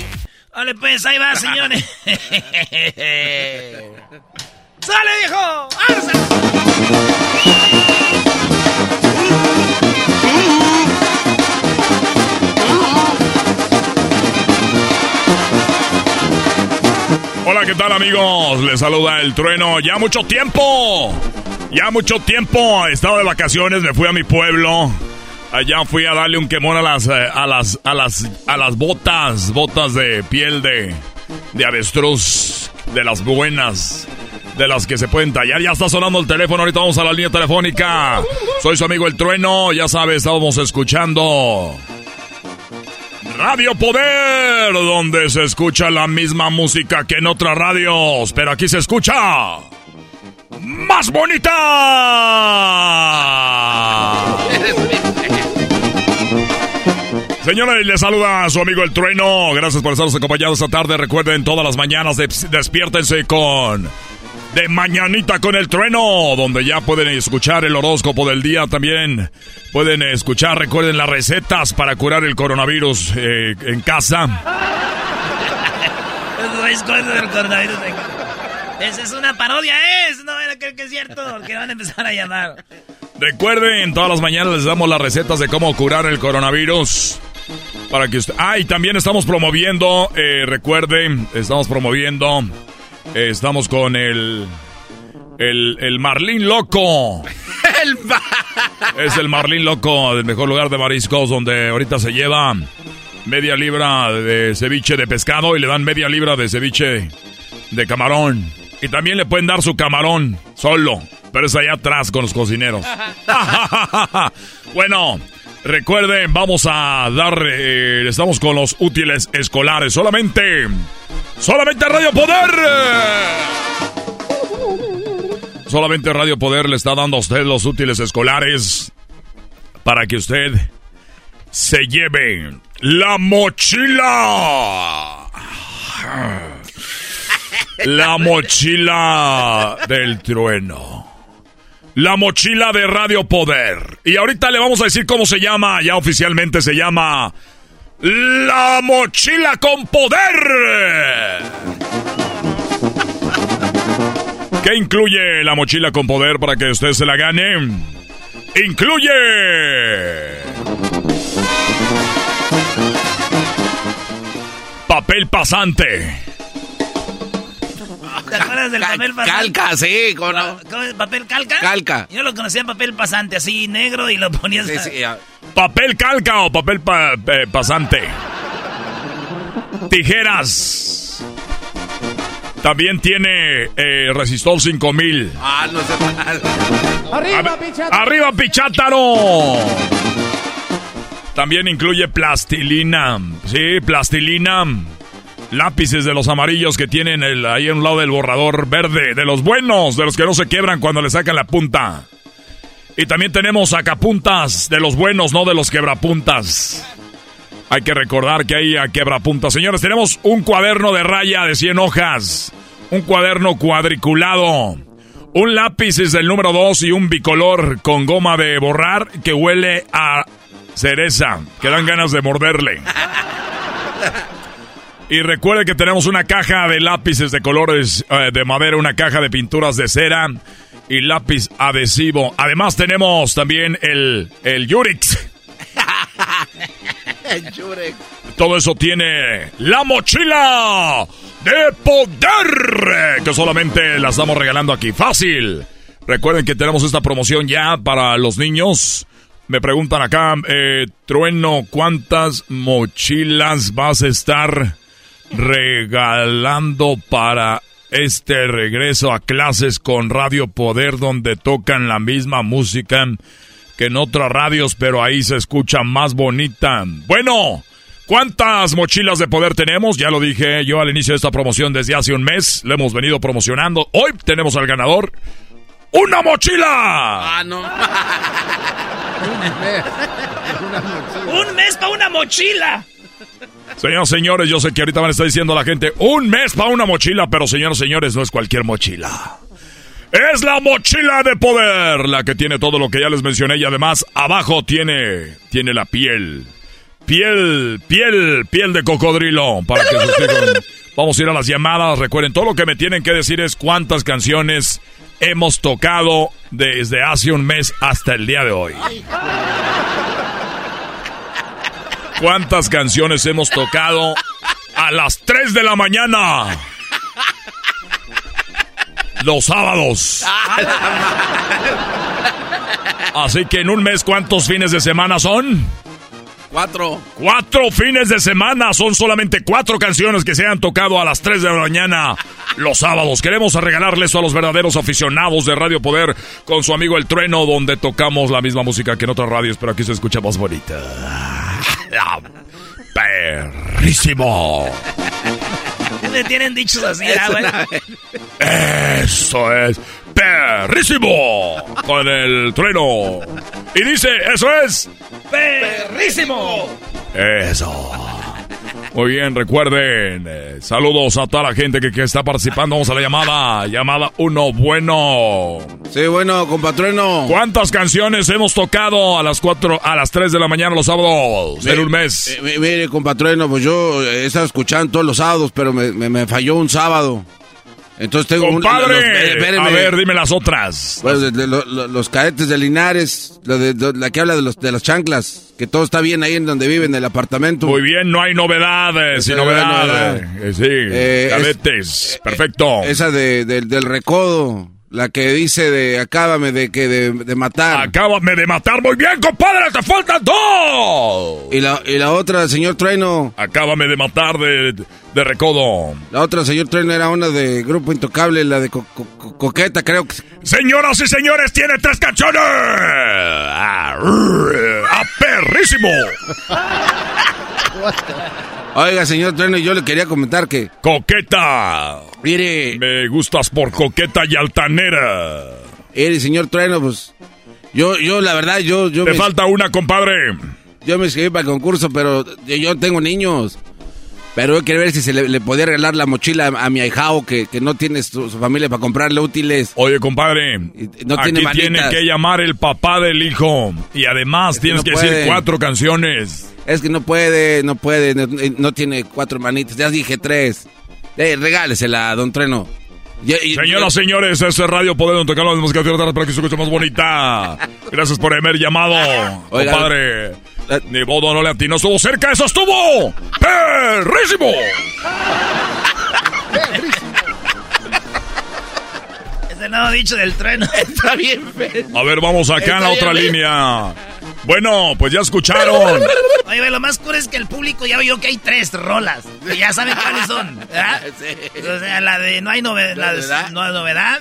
Vale, pues ahí va, [laughs] señores. [laughs] ¡Sale, viejo! Hola, ¿qué tal amigos? Les saluda el trueno. Ya mucho tiempo. Ya mucho tiempo. He estado de vacaciones, me fui a mi pueblo. Allá fui a darle un quemón a las, eh, a las, a las, a las botas, botas de piel de, de avestruz, de las buenas, de las que se pueden tallar. Ya está sonando el teléfono, ahorita vamos a la línea telefónica. Soy su amigo el trueno, ya sabes, estábamos escuchando Radio Poder, donde se escucha la misma música que en otras radios, pero aquí se escucha más bonita. Señores, les saluda a su amigo El Trueno. Gracias por estarnos acompañados esta tarde. Recuerden, todas las mañanas despiértense con De Mañanita con el Trueno, donde ya pueden escuchar el horóscopo del día también. Pueden escuchar, recuerden, las recetas para curar el coronavirus eh, en casa. [laughs] Esa es una parodia, es. No creo que es cierto, que van a empezar a llamar. Recuerden, todas las mañanas les damos las recetas de cómo curar el coronavirus. Para que usted... Ah, y también estamos promoviendo, eh, recuerden, estamos promoviendo, estamos con el... El, el Marlín Loco. [laughs] el es el Marlín Loco, del mejor lugar de mariscos, donde ahorita se lleva media libra de ceviche de pescado y le dan media libra de ceviche de camarón. Y también le pueden dar su camarón solo. Pero es allá atrás con los cocineros. [laughs] [laughs] bueno, recuerden, vamos a dar. eh, estamos con los útiles escolares. Solamente. Solamente Radio Poder. Solamente Radio Poder le está dando a usted los útiles escolares para que usted se lleve la mochila. [laughs] La mochila del trueno. La mochila de Radio Poder. Y ahorita le vamos a decir cómo se llama. Ya oficialmente se llama. La mochila con poder. ¿Qué incluye la mochila con poder para que usted se la gane? Incluye. Papel pasante. ¿Te acuerdas del papel pasante? Calca, sí, ¿cómo no? ¿Cómo es? ¿Papel calca? Calca. Yo lo conocía en papel pasante, así negro, y lo ponías... Sí, sí, ya. Papel calca o papel pa- eh, pasante. Tijeras. También tiene eh, resistor 5000. Ah, no sé mal. ¡Arriba, ¡Arriba, Pichátaro! También incluye plastilina. Sí, plastilina. Lápices de los amarillos que tienen el- ahí a un lado del borrador verde. De los buenos, de los que no se quiebran cuando le sacan la punta. Y también tenemos sacapuntas de los buenos, no de los quebrapuntas. Hay que recordar que hay a quebrapuntas. Señores, tenemos un cuaderno de raya de 100 hojas. Un cuaderno cuadriculado. Un lápiz es del número 2 y un bicolor con goma de borrar que huele a cereza. Que dan ganas de morderle. [laughs] Y recuerde que tenemos una caja de lápices de colores eh, de madera, una caja de pinturas de cera y lápiz adhesivo. Además tenemos también el, el Yurix. [laughs] Todo eso tiene la mochila de poder que solamente la estamos regalando aquí. Fácil. Recuerden que tenemos esta promoción ya para los niños. Me preguntan acá, eh, Trueno, ¿cuántas mochilas vas a estar regalando para este regreso a clases con Radio Poder donde tocan la misma música que en otras radios, pero ahí se escucha más bonita? Bueno, ¿cuántas mochilas de poder tenemos? Ya lo dije yo al inicio de esta promoción desde hace un mes, lo hemos venido promocionando. Hoy tenemos al ganador. ¡Una mochila! Ah, no. [laughs] ¡Un mes para una mochila! Señoras señores, yo sé que ahorita van a estar diciendo a la gente un mes para una mochila, pero señoras señores, no es cualquier mochila. Es la mochila de poder, la que tiene todo lo que ya les mencioné y además abajo tiene tiene la piel. Piel, piel, piel de cocodrilo para que Vamos a ir a las llamadas. Recuerden, todo lo que me tienen que decir es cuántas canciones hemos tocado desde hace un mes hasta el día de hoy. ¿Cuántas canciones hemos tocado a las 3 de la mañana? Los sábados. Así que en un mes, ¿cuántos fines de semana son? Cuatro. Cuatro fines de semana. Son solamente cuatro canciones que se han tocado a las 3 de la mañana los sábados. Queremos regalarle eso a los verdaderos aficionados de Radio Poder con su amigo El Trueno, donde tocamos la misma música que en otras radios, pero aquí se escucha más bonita. Ah, Perrísimo. Me tienen dichos así, güey. Eso es perrísimo con el trueno. Y dice, eso es ¡Perrísimo! eso. Muy bien, recuerden, eh, saludos a toda la gente que, que está participando. Vamos a la llamada, llamada uno bueno. Sí, bueno, compatrueno. ¿Cuántas canciones hemos tocado a las 4, a las 3 de la mañana los sábados en un mes? Eh, mi- mire, compatrueno, pues yo he estado escuchando todos los sábados, pero me, me- me falló un sábado. Entonces tengo un- Compadre, los- eh, espéreme. a ver, dime las otras. Bueno, de- de lo- lo- los cadetes de Linares, de- la que habla de, los, de las chanclas, que todo está bien ahí en donde vive, en el apartamento. Muy bien, no hay novedades, sin no hay novedad. novedad. Eh, sí, Eh, es- cadetes, perfecto. Esa de, del- del recodo, La que dice de acábame de que de, de matar. Acábame de matar muy bien, compadre, te faltan dos. Y la, y la otra, señor Trueno. Acábame de matar de, de recodo. La otra, señor Trueno, era una de Grupo Intocable, la de co- co- co- Coqueta, creo que. Señoras y señores, tiene tres canciones. ¡Ah, perrísimo! Oiga, señor Trueno, yo le quería comentar que. Coqueta. Mire. Me gustas por coqueta y altanera. Mire, señor Trueno, pues. Yo, yo, la verdad, yo. yo Te me- falta una, compadre. Yo me inscribí para el concurso, pero yo tengo niños. Pero yo quería ver si se le, le podía regalar la mochila a, a mi ahijao que, que no tiene su, su familia para comprarle útiles. Oye, compadre, no aquí tiene tiene que llamar el papá del hijo. Y además tienes no que decir cuatro canciones. Es que no puede, no puede, no, no tiene cuatro manitas. Ya dije tres. Eh, regálesela, don Treno. Señoras, señores, este es Radio Poder, donde tocamos la música para que se escuche más bonita. [laughs] Gracias por haber llamado, Oiga, compadre. Ni bodo no le atinó, estuvo cerca, eso estuvo. ¡Perrísimo! Es el nuevo dicho del trueno. [laughs] Está bien, A ver, vamos acá en la otra bien, línea. Bueno, pues ya escucharon. Oye, lo más cool es que el público ya vio que hay tres rolas. Y ya saben cuáles son. ¿verdad? [laughs] O sea, la de No hay novedad. La de ¿Novedad? No hay novedad.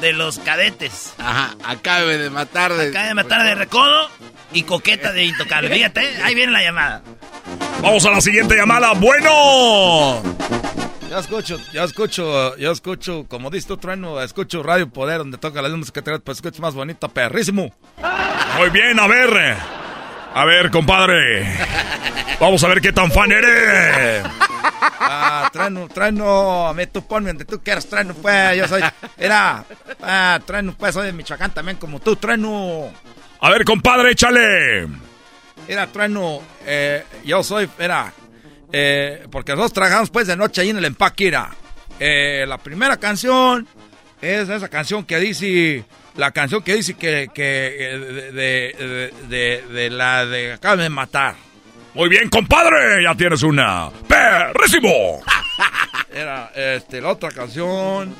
De los cadetes. Ajá, acabe de matar de... Acaba de matar de recodo y coqueta de intocable. [laughs] Fíjate, ahí viene la llamada. Vamos a la siguiente llamada. Bueno. Yo escucho, yo escucho, yo escucho, como dices tú, trueno, escucho Radio Poder, donde toca la música que pues escucho más bonita, perrísimo. Muy bien, a ver. A ver, compadre. Vamos a ver qué tan fan eres. [laughs] Ah, trueno, a mí tú ponme donde tú quieras, trueno, pues, yo soy, era, ah, trueno, pues, soy de Michoacán también como tú, trueno. A ver, compadre, échale. Era trueno, eh, yo soy, era, eh, porque nosotros trabajamos pues de noche ahí en el empaque, era. Eh, la primera canción es esa canción que dice, la canción que dice que, que eh, de, de, de, la de acá de matar. Muy bien, compadre, ya tienes una. ¡Perrísimo! [laughs] Era, este, la otra canción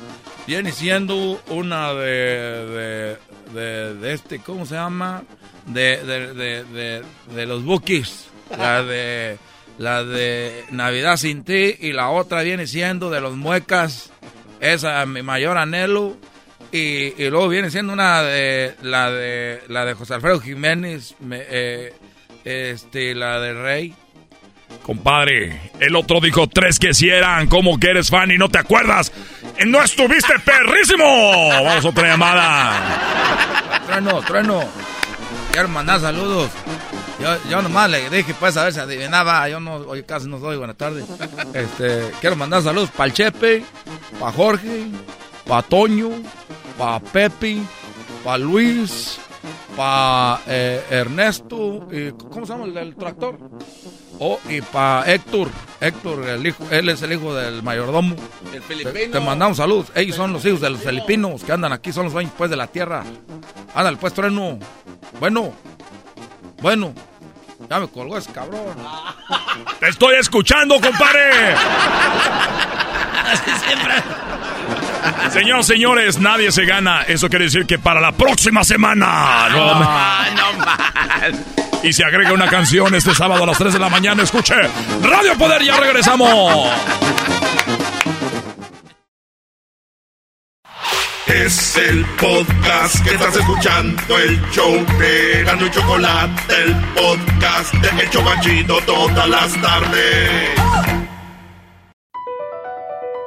viene siendo una de, de, de, de este, ¿cómo se llama? De, de, de, de, de los Bookies. La de, la de Navidad sin ti y la otra viene siendo de los Muecas. Esa, mi mayor anhelo. Y, y luego viene siendo una de, la de, la de José Alfredo Jiménez, me- eh, este, la de Rey. Compadre, el otro dijo tres que si eran. ¿Cómo que eres fan y no te acuerdas? ¡No estuviste perrísimo! Vamos a otra llamada. Trueno, trueno. Quiero mandar saludos. Yo, yo nomás le dije, pues, a ver si adivinaba. Yo no, hoy casi no soy. Buenas tardes. Este, quiero mandar saludos para el Chepe, para Jorge, para Toño, para Pepe, para Luis, para Ernesto. Y, ¿Cómo se llama el tractor? Oh, y para Héctor. Héctor, el hijo, él es el hijo del mayordomo. El Te, filipino. te mandamos saludos. Ellos son los hijos de los filipinos que andan aquí, son los dueños pues de la tierra. Ándale pues, trueno. Bueno, bueno. Ya me colgó ese cabrón. ¡Te estoy escuchando, compadre! [laughs] Señoras, señores, nadie se gana. Eso quiere decir que para la próxima semana. No, Y se agrega una canción este sábado a las 3 de la mañana. Escuche Radio Poder, ya regresamos. Es el podcast que estás escuchando, el show de Gano y Chocolate, el podcast de El Chocachito todas las tardes.